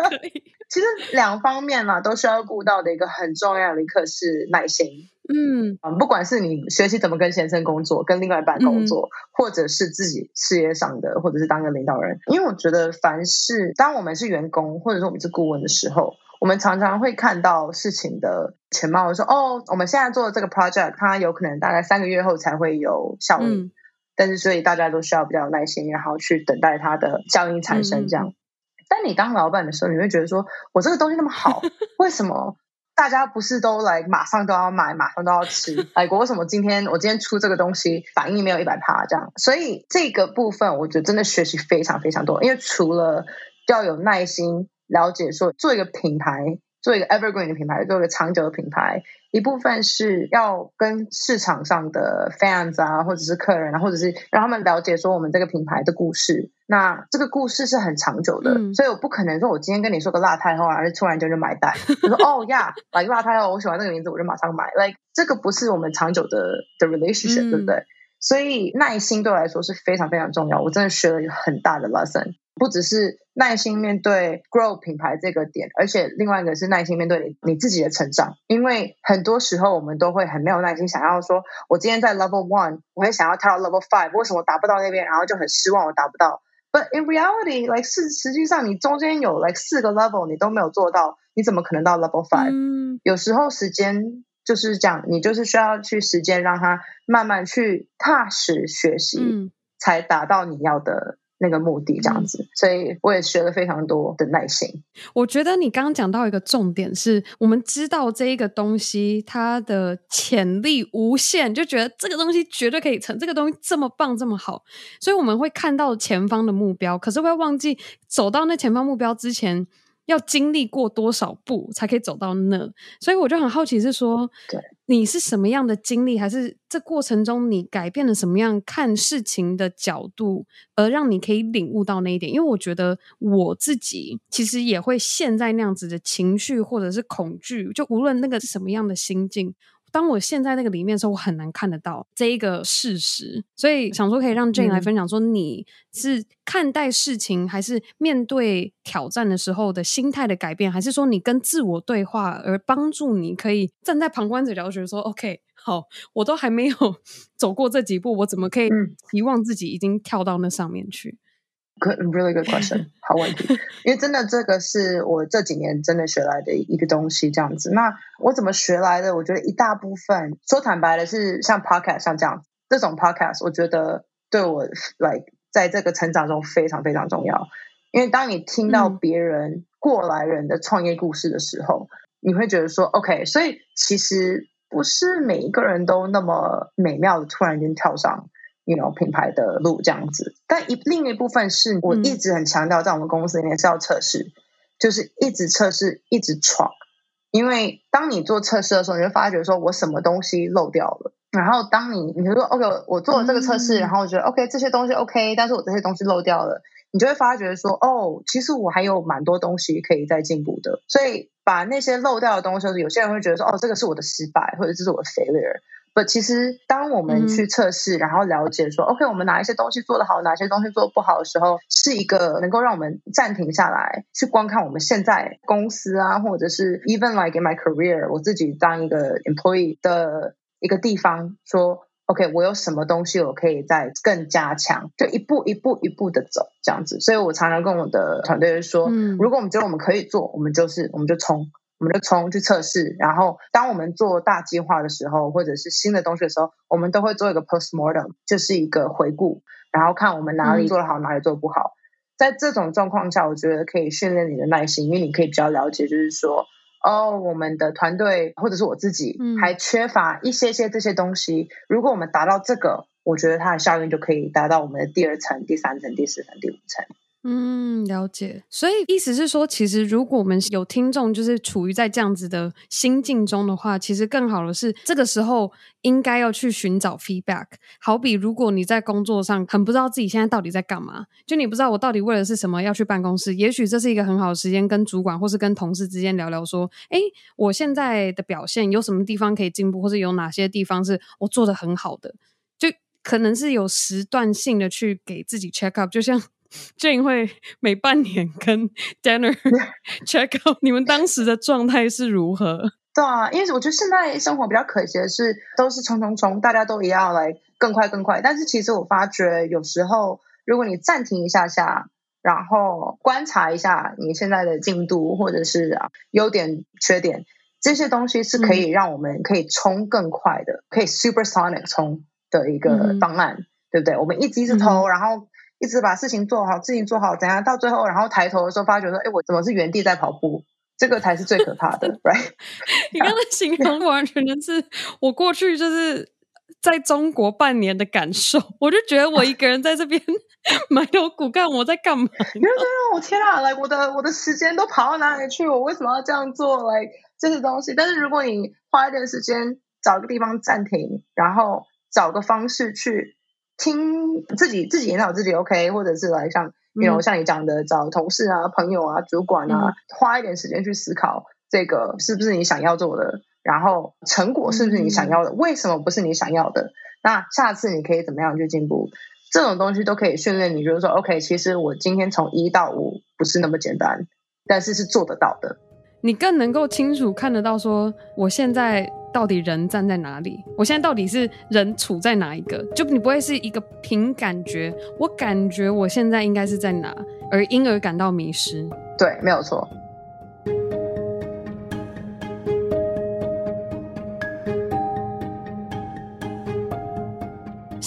其实两方面嘛，都需要顾到的一个很重要的一课是耐心。嗯，不管是你学习怎么跟先生工作，跟另外一半工作，嗯、或者是自己事业上的，或者是当个领导人，因为我觉得凡是当我们是员工，或者说我们是顾问的时候。我们常常会看到事情的全貌，说哦，我们现在做的这个 project，它有可能大概三个月后才会有效应，嗯、但是所以大家都需要比较有耐心，然后去等待它的效应产生。这样，嗯、但你当老板的时候，你会觉得说，我这个东西那么好，为什么大家不是都来马上都要买，马上都要吃？哎，我为什么今天我今天出这个东西反应没有一百趴这样？所以这个部分，我觉得真的学习非常非常多，因为除了要有耐心。了解说，做一个品牌，做一个 evergreen 的品牌，做一个长久的品牌，一部分是要跟市场上的 fans 啊，或者是客人啊，或者是让他们了解说我们这个品牌的故事。那这个故事是很长久的，嗯、所以我不可能说我今天跟你说个辣太后，而是突然间就买单。我说哦呀，买个辣太后，我喜欢这个名字，我就马上买。Like 这个不是我们长久的的 relationship，、嗯、对不对？所以耐心对我来说是非常非常重要。我真的学了一个很大的 lesson。不只是耐心面对 grow 品牌这个点，而且另外一个是耐心面对你你自己的成长。因为很多时候我们都会很没有耐心，想要说，我今天在 level one，我会想要跳到 level five，为什么我达不到那边，然后就很失望，我达不到。But in reality，like 是实际上你中间有 like 四个 level 你都没有做到，你怎么可能到 level five？嗯，有时候时间。就是讲，你就是需要去时间让它慢慢去踏实学习，嗯、才达到你要的那个目的，这样子。嗯、所以我也学了非常多的耐心。我觉得你刚刚讲到一个重点是，我们知道这一个东西它的潜力无限，就觉得这个东西绝对可以成，这个东西这么棒这么好，所以我们会看到前方的目标，可是会忘记走到那前方目标之前。要经历过多少步才可以走到那？所以我就很好奇，是说，对，你是什么样的经历，还是这过程中你改变了什么样看事情的角度，而让你可以领悟到那一点？因为我觉得我自己其实也会陷在那样子的情绪或者是恐惧，就无论那个是什么样的心境。当我陷在那个里面的时候，我很难看得到这一个事实，所以想说可以让 Jane 来分享，说你是看待事情，还是面对挑战的时候的心态的改变，还是说你跟自我对话而帮助你可以站在旁观者角度觉得说，OK，好，我都还没有 走过这几步，我怎么可以遗忘自己已经跳到那上面去？Good, really good question，好问题。因为真的，这个是我这几年真的学来的一个东西，这样子。那我怎么学来的？我觉得一大部分，说坦白的是，像 podcast 像这样这种 podcast，我觉得对我来，在这个成长中非常非常重要。因为当你听到别人过来人的创业故事的时候，嗯、你会觉得说，OK，所以其实不是每一个人都那么美妙的突然间跳上。You know, 品牌的路这样子，但一另一部分是我一直很强调，在我们公司里面是要测试，嗯、就是一直测试，一直闯。因为当你做测试的时候，你会发觉说我什么东西漏掉了。然后当你你就说 OK，我做了这个测试，嗯、然后我觉得 OK 这些东西 OK，但是我这些东西漏掉了，你就会发觉说哦，其实我还有蛮多东西可以再进步的。所以把那些漏掉的东西，有些人会觉得说哦，这个是我的失败，或者这是我的 failure。其实，当我们去测试，然后了解说、嗯、，OK，我们哪一些东西做得好，哪些东西做得不好的时候，是一个能够让我们暂停下来，去观看我们现在公司啊，或者是 even like in my career，我自己当一个 employee 的一个地方，说，OK，我有什么东西我可以再更加强，就一步一步一步的走这样子。所以我常常跟我的团队说，嗯、如果我们觉得我们可以做，我们就是我们就冲。我们就冲去测试，然后当我们做大计划的时候，或者是新的东西的时候，我们都会做一个 postmortem，就是一个回顾，然后看我们哪里做得好，嗯、哪里做不好。在这种状况下，我觉得可以训练你的耐心，因为你可以比较了解，就是说，哦，我们的团队或者是我自己还缺乏一些些这些东西。嗯、如果我们达到这个，我觉得它的效应就可以达到我们的第二层、第三层、第四层、第五层。嗯，了解。所以意思是说，其实如果我们有听众就是处于在这样子的心境中的话，其实更好的是这个时候应该要去寻找 feedback。好比如果你在工作上很不知道自己现在到底在干嘛，就你不知道我到底为了是什么要去办公室，也许这是一个很好的时间跟主管或是跟同事之间聊聊，说，诶，我现在的表现有什么地方可以进步，或是有哪些地方是我做得很好的，就可能是有时段性的去给自己 check up，就像。Jane 会每半年跟 Danner check out 你们当时的状态是如何？对啊，因为我觉得现在生活比较可惜的是，都是冲冲冲，大家都一样来更快更快。但是其实我发觉，有时候如果你暂停一下下，然后观察一下你现在的进度，或者是啊优点缺点，这些东西是可以让我们可以冲更快的，嗯、可以 supersonic 冲的一个方案，嗯、对不对？我们一直一直投，嗯、然后。一直把事情做好，事情做好，等下到最后，然后抬头的时候发觉说：“哎，我怎么是原地在跑步？”这个才是最可怕的，right？你刚才形容 完全就是我过去就是在中国半年的感受，我就觉得我一个人在这边 埋头苦干，我在干嘛？因为我天啊，来、like, 我的我的时间都跑到哪里去？我为什么要这样做？来、like, 这些东西，但是如果你花一点时间找个地方暂停，然后找个方式去。听自己自己引导自己 OK，或者是来像比如、像你讲的找同事啊、朋友啊、主管啊，嗯、花一点时间去思考这个是不是你想要做的，然后成果是不是你想要的，嗯、为什么不是你想要的？那下次你可以怎么样去进步？这种东西都可以训练你，就是说，OK，其实我今天从一到五不是那么简单，但是是做得到的。你更能够清楚看得到，说我现在到底人站在哪里，我现在到底是人处在哪一个，就你不会是一个凭感觉，我感觉我现在应该是在哪，而因而感到迷失。对，没有错。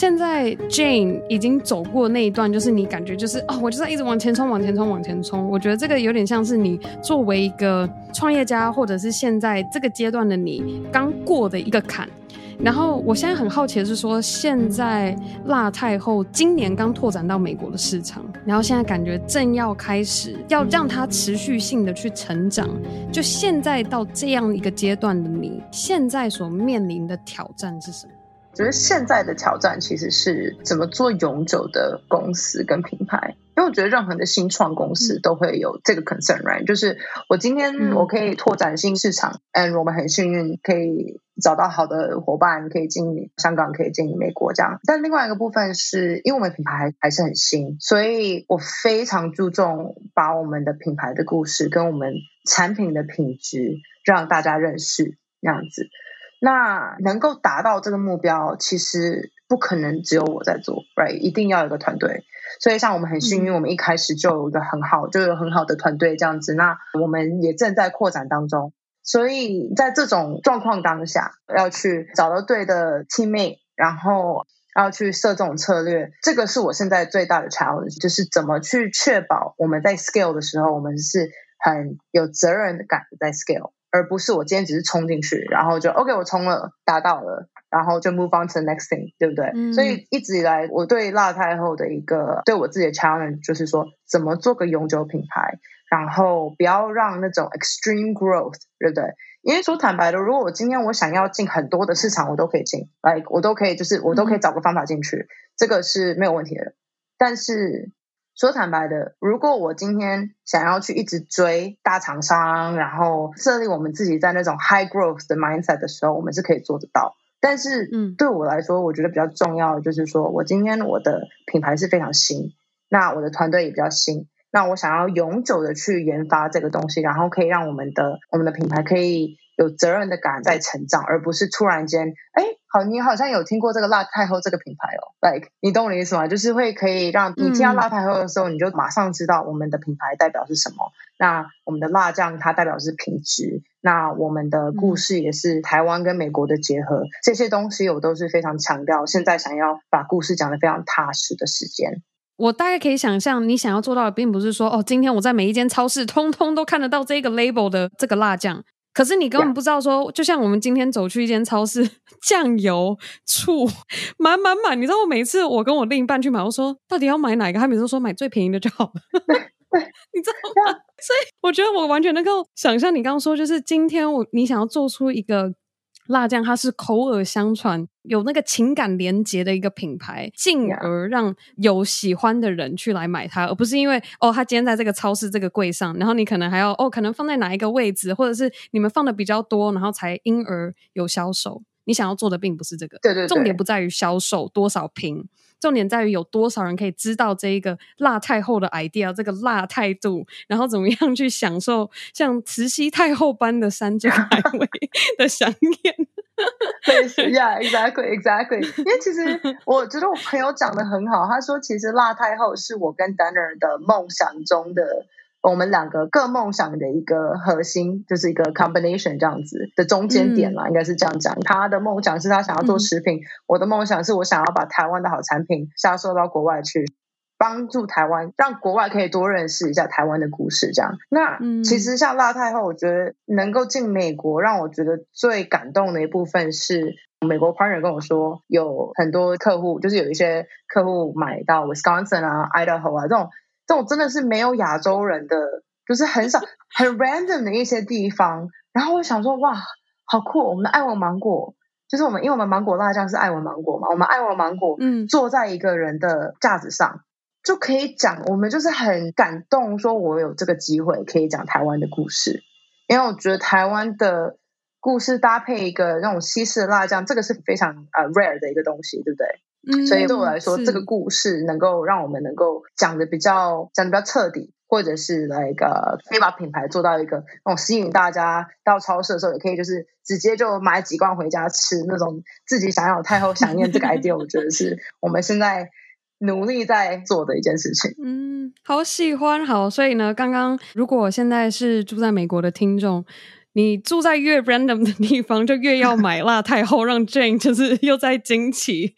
现在 Jane 已经走过那一段，就是你感觉就是哦，我就在一直往前冲，往前冲，往前冲。我觉得这个有点像是你作为一个创业家，或者是现在这个阶段的你刚过的一个坎。然后我现在很好奇的是说，现在辣太后今年刚拓展到美国的市场，然后现在感觉正要开始要让它持续性的去成长。就现在到这样一个阶段的你，现在所面临的挑战是什么？觉得现在的挑战其实是怎么做永久的公司跟品牌，因为我觉得任何的新创公司都会有这个 concern，right？就是我今天我可以拓展新市场，嗯，and 我们很幸运可以找到好的伙伴，可以进香港，可以进美国这样。但另外一个部分是因为我们品牌还还是很新，所以我非常注重把我们的品牌的故事跟我们产品的品质让大家认识，这样子。那能够达到这个目标，其实不可能只有我在做，right？一定要有一个团队。所以，像我们很幸运，我们一开始就有一个很好，就有很好的团队这样子。那我们也正在扩展当中。所以在这种状况当下，要去找到对的 teammate，然后要去设这种策略，这个是我现在最大的 challenge，就是怎么去确保我们在 scale 的时候，我们是很有责任感的在 scale。而不是我今天只是冲进去，然后就 OK，我冲了，达到了，然后就 move on to the next thing，对不对？嗯。所以一直以来，我对辣太后的一个对我自己的 challenge 就是说，怎么做个永久品牌，然后不要让那种 extreme growth，对不对？因为说坦白的，如果我今天我想要进很多的市场，我都可以进，like 我都可以，就是我都可以找个方法进去，嗯，这个是没有问题的。但是。说坦白的，如果我今天想要去一直追大厂商，然后设立我们自己在那种 high growth 的 mindset 的时候，我们是可以做得到。但是，嗯，对我来说，我觉得比较重要的就是说，我今天我的品牌是非常新，那我的团队也比较新，那我想要永久的去研发这个东西，然后可以让我们的我们的品牌可以有责任的感在成长，而不是突然间，哎。好，你好像有听过这个辣太后这个品牌哦，like 你懂我的意思吗？就是会可以让你听到辣太后的时候，嗯，你就马上知道我们的品牌代表是什么。那我们的辣酱它代表是品质，那我们的故事也是台湾跟美国的结合，嗯，这些东西我都是非常强调。现在想要把故事讲得非常踏实的时间，我大概可以想象，你想要做到的，并不是说哦，今天我在每一间超市通通都看得到这个 label 的这个辣酱。可是你根本不知道说.就像我们今天走去一间超市，酱油、醋满满满。你知道我每次我跟我另一半去买，我说到底要买哪一个？他每次都说买最便宜的就好了。你知道吗 所以我觉得我完全能够想象你刚刚说，就是今天我你想要做出一个。辣酱它是口耳相传，有那个情感连接的一个品牌，进而让有喜欢的人去来买它，而不是因为哦，它今天在这个超市这个柜上，然后你可能还要哦，可能放在哪一个位置，或者是你们放的比较多，然后才因而有销售。你想要做的并不是这个，对对对，重点不在于销售多少瓶。重点在于有多少人可以知道这一个辣太后的 idea，这个辣态度，然后怎么样去享受像慈禧太后般的山珍海味的想念。对，Yeah，exactly，exactly。因为其实我觉得我朋友讲的很好，他说其实辣太后是我跟 Danner 的梦想中的。我们两个各梦想的一个核心，就是一个 combination 这样子的中间点嘛，嗯、应该是这样讲。他的梦想是他想要做食品，嗯、我的梦想是我想要把台湾的好产品销售到国外去，帮助台湾，让国外可以多认识一下台湾的故事。这样，那、嗯、其实像辣太后，我觉得能够进美国，让我觉得最感动的一部分是，美国 partner 跟我说，有很多客户，就是有一些客户买到 Wisconsin 啊、Idaho 啊这种。这种真的是没有亚洲人的，就是很少很 random 的一些地方。然后我想说，哇，好酷！我们的爱文芒果，就是我们，因为我们芒果辣酱是爱文芒果嘛，我们爱文芒果，嗯，坐在一个人的架子上，嗯，就可以讲。我们就是很感动，说我有这个机会可以讲台湾的故事，因为我觉得台湾的故事搭配一个那种西式辣酱，这个是非常呃 rare 的一个东西，对不对？嗯，所以对我来说，这个故事能够让我们能够讲的比较讲的比较彻底，或者是来一个可以把品牌做到一个那种吸引大家到超市的时候也可以就是直接就买几罐回家吃那种自己想要太后想念这个 idea，我觉得是 我们现在努力在做的一件事情。嗯，好喜欢，好，所以呢，刚刚如果现在是住在美国的听众。你住在越 random 的地方，就越要买辣太后，让 Jane 就是 又在惊奇，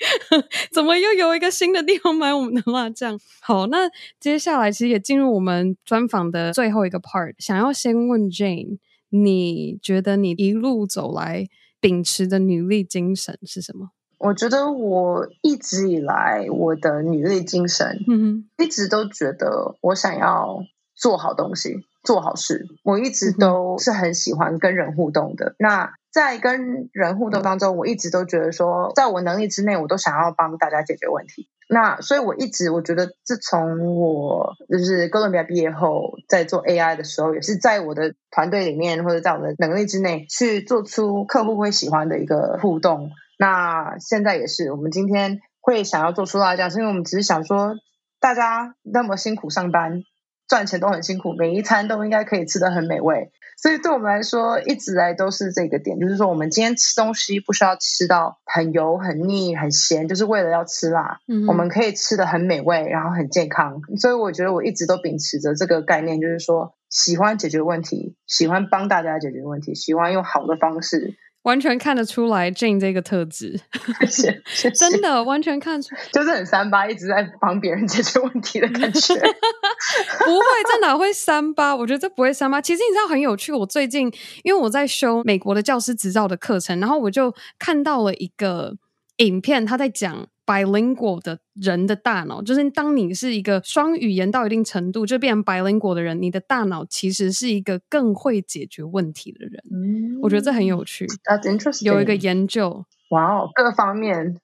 怎么又有一个新的地方买我们的辣酱？好，那接下来其实也进入我们专访的最后一个 part，想要先问 Jane，你觉得你一路走来秉持的女力精神是什么？我觉得我一直以来我的女力精神，嗯哼，一直都觉得我想要做好东西。做好事，我一直都是很喜欢跟人互动的。那在跟人互动当中，我一直都觉得说，在我能力之内，我都想要帮大家解决问题。那所以，我一直我觉得，自从我就是哥伦比亚毕业后，在做 AI 的时候，也是在我的团队里面，或者在我的能力之内，去做出客户会喜欢的一个互动。那现在也是，我们今天会想要做出辣酱，是因为我们只是想说，大家那么辛苦上班。赚钱都很辛苦，每一餐都应该可以吃得很美味，所以对我们来说，一直来都是这个点，就是说我们今天吃东西不需要吃到很油、很腻、很咸，就是为了要吃辣。嗯，我们可以吃得很美味，然后很健康。所以我觉得我一直都秉持着这个概念，就是说喜欢解决问题，喜欢帮大家解决问题，喜欢用好的方式。完全看得出来 Jane 这个特质，真的完全看出，就是很三八，一直在帮别人解决问题的感觉。不会，这哪会三八？我觉得这不会三八。其实你知道很有趣，我最近因为我在修美国的教师执照的课程，然后我就看到了一个影片，他在讲。Bilingual 的人的大脑，就是当你是一个双语言到一定程度，就变成 bilingual 的人，你的大脑其实是一个更会解决问题的人。嗯，我觉得这很有趣。That's interesting. 有一个研究，哇哦，各方面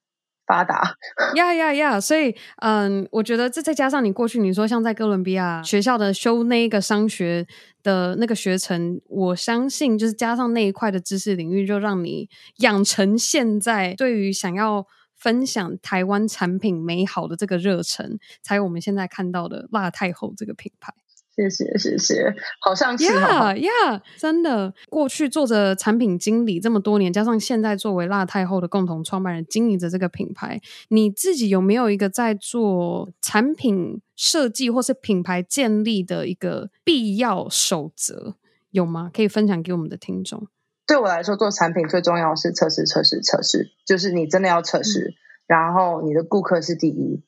发达。呀呀呀！所以，嗯，我觉得这再加上你过去你说像在哥伦比亚学校的修那一个商学的那个学程，我相信就是加上那一块的知识领域，就让你养成现在对于想要。分享台湾产品美好的这个热忱，才有我们现在看到的辣太后这个品牌。谢谢谢谢，好像是呀呀，真的。过去做着产品经理这么多年，加上现在作为辣太后的共同创办人，经营着这个品牌，你自己有没有一个在做产品设计或是品牌建立的一个必要守则？有吗？可以分享给我们的听众。对我来说，做产品最重要是测试、测试、测试，就是你真的要测试。嗯、然后你的顾客是第一，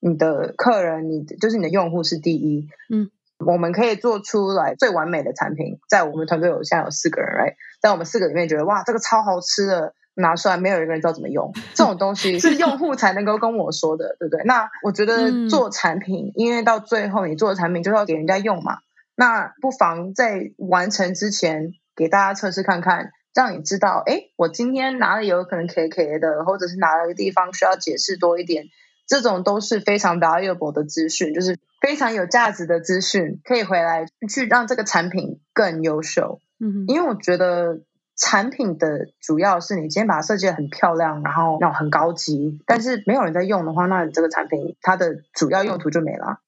你的客人，你就是你的用户是第一。嗯，我们可以做出来最完美的产品，在我们团队有现在有四个人，right? 在我们四个里面觉得哇，这个超好吃的，拿出来没有一个人知道怎么用。这种东西 是用户才能够跟我说的，对不对？那我觉得做产品，嗯、因为到最后你做的产品就是要给人家用嘛，那不妨在完成之前。给大家测试看看，让你知道，哎，我今天哪里有可能 K K 的，或者是哪个地方需要解释多一点，这种都是非常 valuable 的资讯，就是非常有价值的资讯，可以回来去让这个产品更优秀。嗯哼，因为我觉得产品的主要是你今天把它设计的很漂亮，然后那种很高级，但是没有人在用的话，那你这个产品它的主要用途就没了。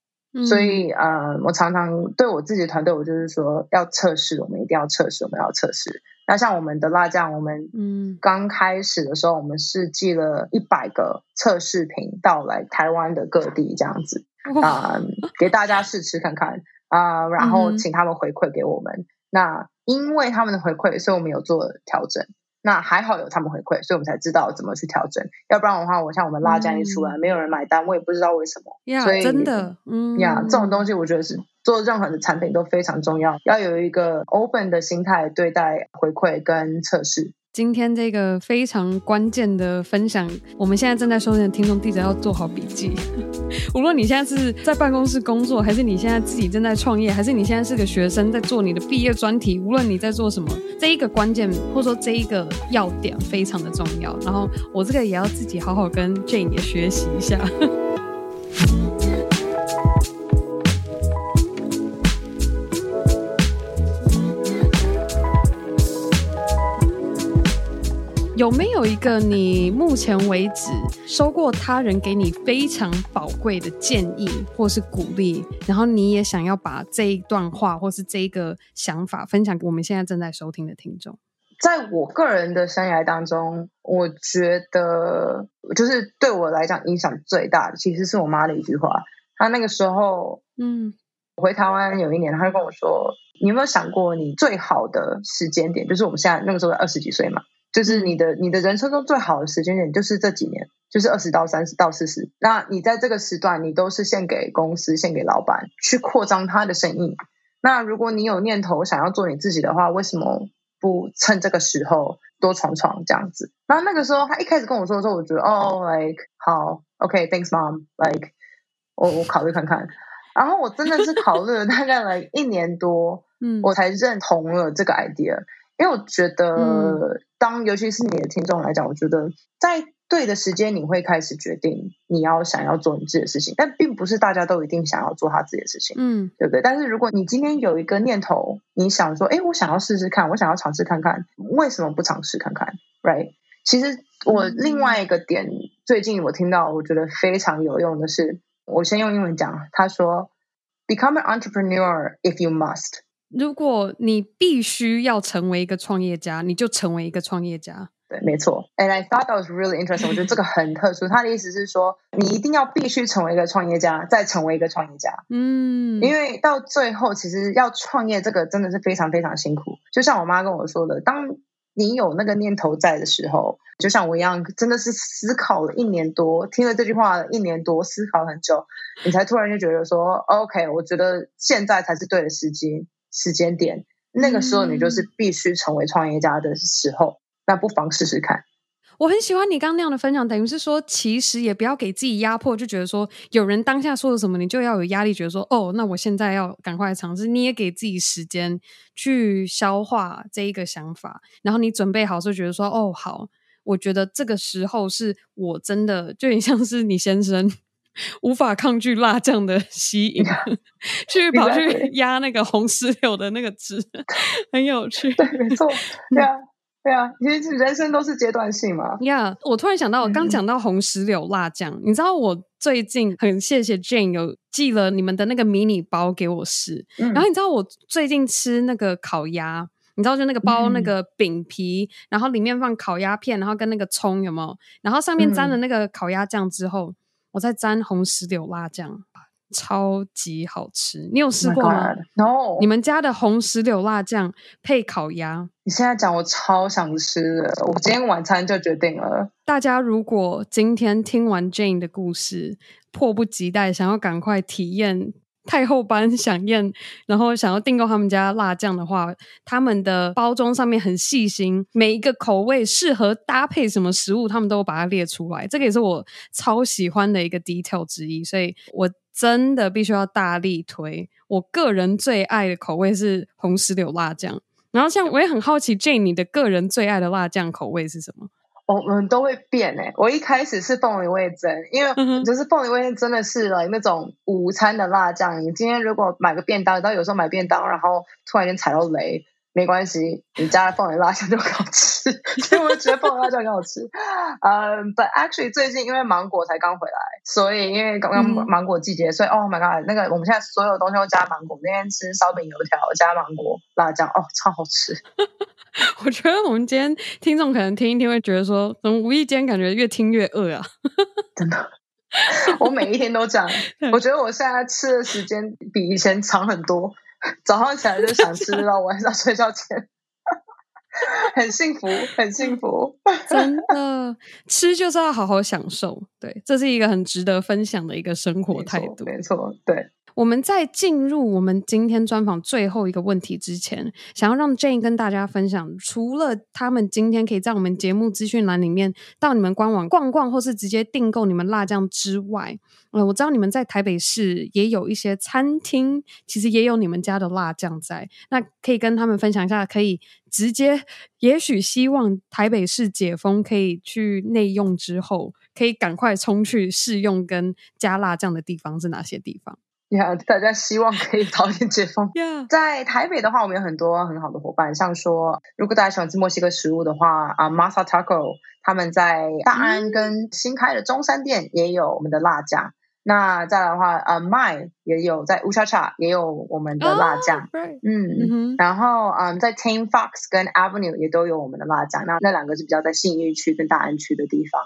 所以，呃，我常常对我自己的团队，我就是说要测试，我们一定要测试，我们要测试。那像我们的辣酱，我们嗯刚开始的时候，我们是寄了一百个测试品到来台湾的各地，这样子啊、呃，给大家试吃看看啊、呃，然后请他们回馈给我们。那因为他们的回馈，所以我们有做调整。那还好有他们回馈，所以我们才知道怎么去调整。要不然的话，我像我们辣酱一出来，嗯、没有人买单，我也不知道为什么。呀所以真的，嗯呀，这种东西我觉得是做任何的产品都非常重要，要有一个 open 的心态对待回馈跟测试。今天这个非常关键的分享，我们现在正在收听的听众记得要做好笔记。无论你现在是在办公室工作，还是你现在自己正在创业，还是你现在是个学生在做你的毕业专题，无论你在做什么，这一个关键或者说这一个要点非常的重要。然后我这个也要自己好好跟 Jane 也学习一下。有没有一个你目前为止收过他人给你非常宝贵的建议或是鼓励，然后你也想要把这一段话或是这一个想法分享给我们现在正在收听的听众？在我个人的生涯当中，我觉得就是对我来讲影响最大的，其实是我妈的一句话。她那个时候，嗯，我回台湾有一年，她就跟我说：“你有没有想过，你最好的时间点，就是我们现在那个时候二十几岁嘛？”就是你的你的人生中最好的时间点，就是这几年，就是二十到三十到四十。那你在这个时段，你都是献给公司、献给老板，去扩张他的生意。那如果你有念头想要做你自己的话，为什么不趁这个时候多闯闯这样子？那那个时候，他一开始跟我说的时候，我觉得哦，like 好，OK，thanks mom，like 我我考虑看看。然后我真的是考虑了大概来一年多，嗯，我才认同了这个 idea。因为我觉得，当尤其是你的听众来讲，我觉得在对的时间，你会开始决定你要想要做你自己的事情，但并不是大家都一定想要做他自己的事情，嗯，对不对？但是如果你今天有一个念头，你想说，哎，我想要试试看，我想要尝试看看，为什么不尝试看看？Right？其实我另外一个点，嗯、最近我听到我觉得非常有用的是，我先用英文讲，他说，Become an entrepreneur if you must。如果你必须要成为一个创业家，你就成为一个创业家。对，没错。And I thought that was really interesting。我觉得这个很特殊。他的意思是说，你一定要必须成为一个创业家，再成为一个创业家。嗯，因为到最后，其实要创业这个真的是非常非常辛苦。就像我妈跟我说的，当你有那个念头在的时候，就像我一样，真的是思考了一年多，听了这句话一年多，思考很久，你才突然就觉得说，OK，我觉得现在才是对的时机。时间点，那个时候你就是必须成为创业家的时候，嗯、那不妨试试看。我很喜欢你刚刚那样的分享，等于是说，其实也不要给自己压迫，就觉得说有人当下说了什么，你就要有压力，觉得说哦，那我现在要赶快尝试。你也给自己时间去消化这一个想法，然后你准备好，就觉得说哦，好，我觉得这个时候是我真的，就很像是你先生。无法抗拒辣酱的吸引，去跑去压那个红石榴的那个汁，很有趣。对，没错，对啊，对啊，其实人生都是阶段性嘛。呀、yeah，我突然想到，我刚讲到红石榴辣酱，嗯，你知道我最近很谢谢 Jane 有寄了你们的那个迷你包给我试，嗯，然后你知道我最近吃那个烤鸭，你知道就那个包那个饼皮，嗯，然后里面放烤鸭片，然后跟那个葱有没有？然后上面沾了那个烤鸭酱之后。我在沾红石榴辣酱，超级好吃。你有试过吗？No。你们家的红石榴辣酱配烤鸭，你现在讲我超想吃的。我今天晚餐就决定了。大家如果今天听完 Jane 的故事，迫不及待想要赶快体验。太后般想宴，然后想要订购他们家辣酱的话，他们的包装上面很细心，每一个口味适合搭配什么食物，他们都把它列出来。这个也是我超喜欢的一个 detail 之一，所以我真的必须要大力推。我个人最爱的口味是红石榴辣酱，然后像我也很好奇，Jane 你的个人最爱的辣酱口味是什么？我们都会变诶、欸，我一开始是凤梨味增，因为就是凤梨味增真的是了那种午餐的辣酱。你今天如果买个便当，到有时候买便当，然后突然间踩到雷。没关系，你加了凤梨辣椒 就很好吃，所以我就觉得凤梨辣椒很好吃。嗯、um,，But actually 最近因为芒果才刚回来，所以因为刚刚芒果季节，嗯、所以 Oh my god，那个我们现在所有东西都加芒果。那天吃烧饼油条加芒果辣酱，哦，超好吃。我觉得我们今天听众可能听一听会觉得说，怎么无意间感觉越听越饿啊？真的，我每一天都这样。我觉得我现在吃的时间比以前长很多。早上起来就想吃到晚上睡觉前，很幸福，很幸福，真的，吃就是要好好享受，对，这是一个很值得分享的一个生活态度，没错，对。我们在进入我们今天专访最后一个问题之前，想要让 Jane 跟大家分享，除了他们今天可以在我们节目资讯栏里面到你们官网逛逛，或是直接订购你们辣酱之外，呃，我知道你们在台北市也有一些餐厅，其实也有你们家的辣酱在，那可以跟他们分享一下，可以直接，也许希望台北市解封可以去内用之后，可以赶快冲去试用跟加辣酱的地方是哪些地方？呀，yeah, 大家希望可以早点解封。在台北的话，我们有很多很好的伙伴，像说，如果大家喜欢吃墨西哥食物的话，啊，Masa Taco 他们在大安跟新开的中山店也有我们的辣酱。那再来的话，呃，My 也有在乌恰恰也有我们的辣酱。Oh. 嗯，mm hmm. 然后嗯，在 Tame Fox 跟 Avenue 也都有我们的辣酱。那那两个是比较在信义区跟大安区的地方。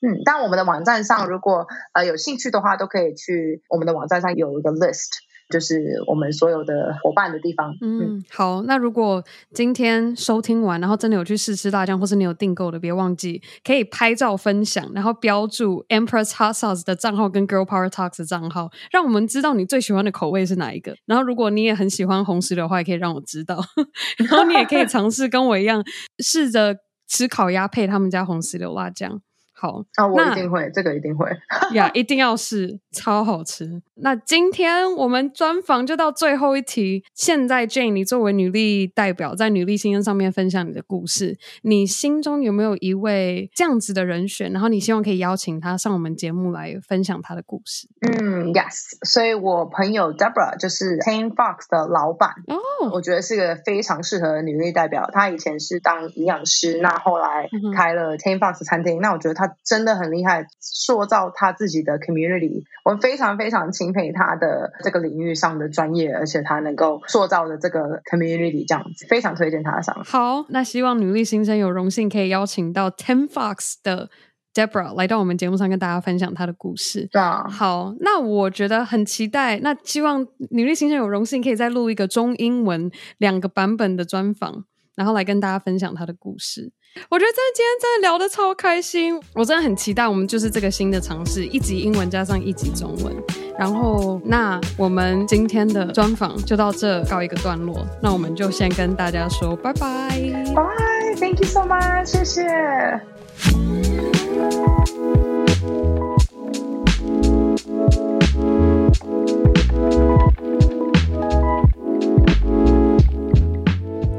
嗯，但我们的网站上，如果呃有兴趣的话，都可以去我们的网站上有一个 list，就是我们所有的伙伴的地方。嗯，好，那如果今天收听完，然后真的有去试吃辣酱，或是你有订购的，别忘记可以拍照分享，然后标注 Empress Hot Sauce 的账号跟 Girl Power Talks 的账号，让我们知道你最喜欢的口味是哪一个。然后如果你也很喜欢红石榴的话，也可以让我知道。然后你也可以尝试跟我一样，试着吃烤鸭配他们家红石榴辣酱。好啊，我一定会，这个一定会。呀，yeah, 一定要试，超好吃。那今天我们专访就到最后一题。现在 Jane，你作为女力代表，在女力新生上面分享你的故事，你心中有没有一位这样子的人选？然后你希望可以邀请他上我们节目来分享他的故事？嗯，Yes。所以我朋友 Deborah 就是 Tame Fox 的老板哦，我觉得是个非常适合女力代表。她以前是当营养师，那后来开了 Tame Fox 餐厅。那我觉得她。真的很厉害，塑造他自己的 community，我非常非常钦佩他的这个领域上的专业，而且他能够塑造的这个 community 这样子，非常推荐他上。好，那希望女力新生有荣幸可以邀请到 Tame Fox 的 Deborah 来到我们节目上跟大家分享她的故事。对啊，好，那我觉得很期待，那希望女力新生有荣幸可以再录一个中英文两个版本的专访，然后来跟大家分享她的故事。我觉得在今天真的聊得超开心，我真的很期待我们就是这个新的尝试，一集英文加上一集中文。然后，那我们今天的专访就到这告一个段落，那我们就先跟大家说拜拜，拜，Thank you so much，谢谢。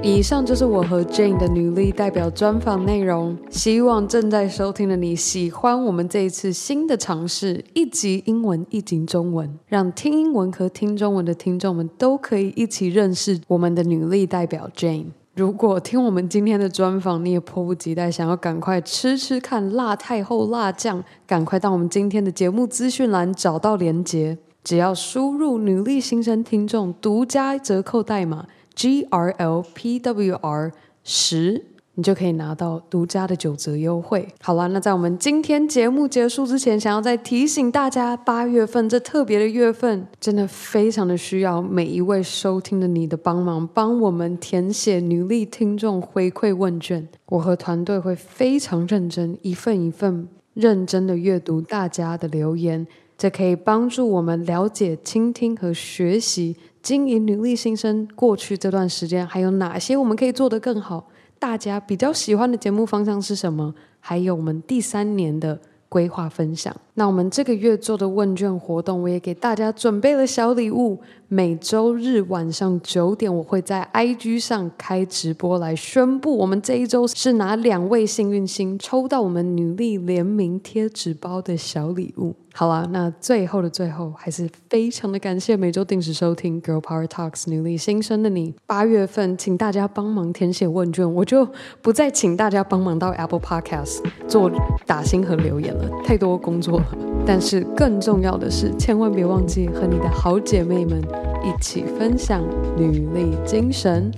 以上就是我和 Jane 的女力代表专访内容。希望正在收听的你喜欢我们这一次新的尝试，一集英文，一集中文，让听英文和听中文的听众们都可以一起认识我们的女力代表 Jane。如果听我们今天的专访，你也迫不及待想要赶快吃吃看辣太后辣酱，赶快到我们今天的节目资讯栏找到连结，只要输入女力新生听众独家折扣代码。G R L P W R 十，你就可以拿到独家的九折优惠。好了，那在我们今天节目结束之前，想要再提醒大家，八月份这特别的月份，真的非常的需要每一位收听的你的帮忙，帮我们填写女力听众回馈问卷。我和团队会非常认真，一份一份认真的阅读大家的留言，这可以帮助我们了解、倾听和学习。经营女力新生过去这段时间，还有哪些我们可以做得更好？大家比较喜欢的节目方向是什么？还有我们第三年的规划分享。那我们这个月做的问卷活动，我也给大家准备了小礼物。每周日晚上九点，我会在 IG 上开直播来宣布，我们这一周是哪两位幸运星抽到我们女力联名贴纸包的小礼物。好啦，那最后的最后，还是非常的感谢每周定时收听 Girl Power Talks 女力新生的你。八月份，请大家帮忙填写问卷，我就不再请大家帮忙到 Apple Podcast 做打星和留言了，太多工作但是更重要的是，千万别忘记和你的好姐妹们一起分享女力精神。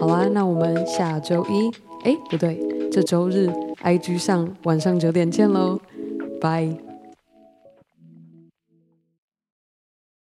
好啦，那我们下周一，哎，不对，这周日，IG 上晚上九点见喽，拜。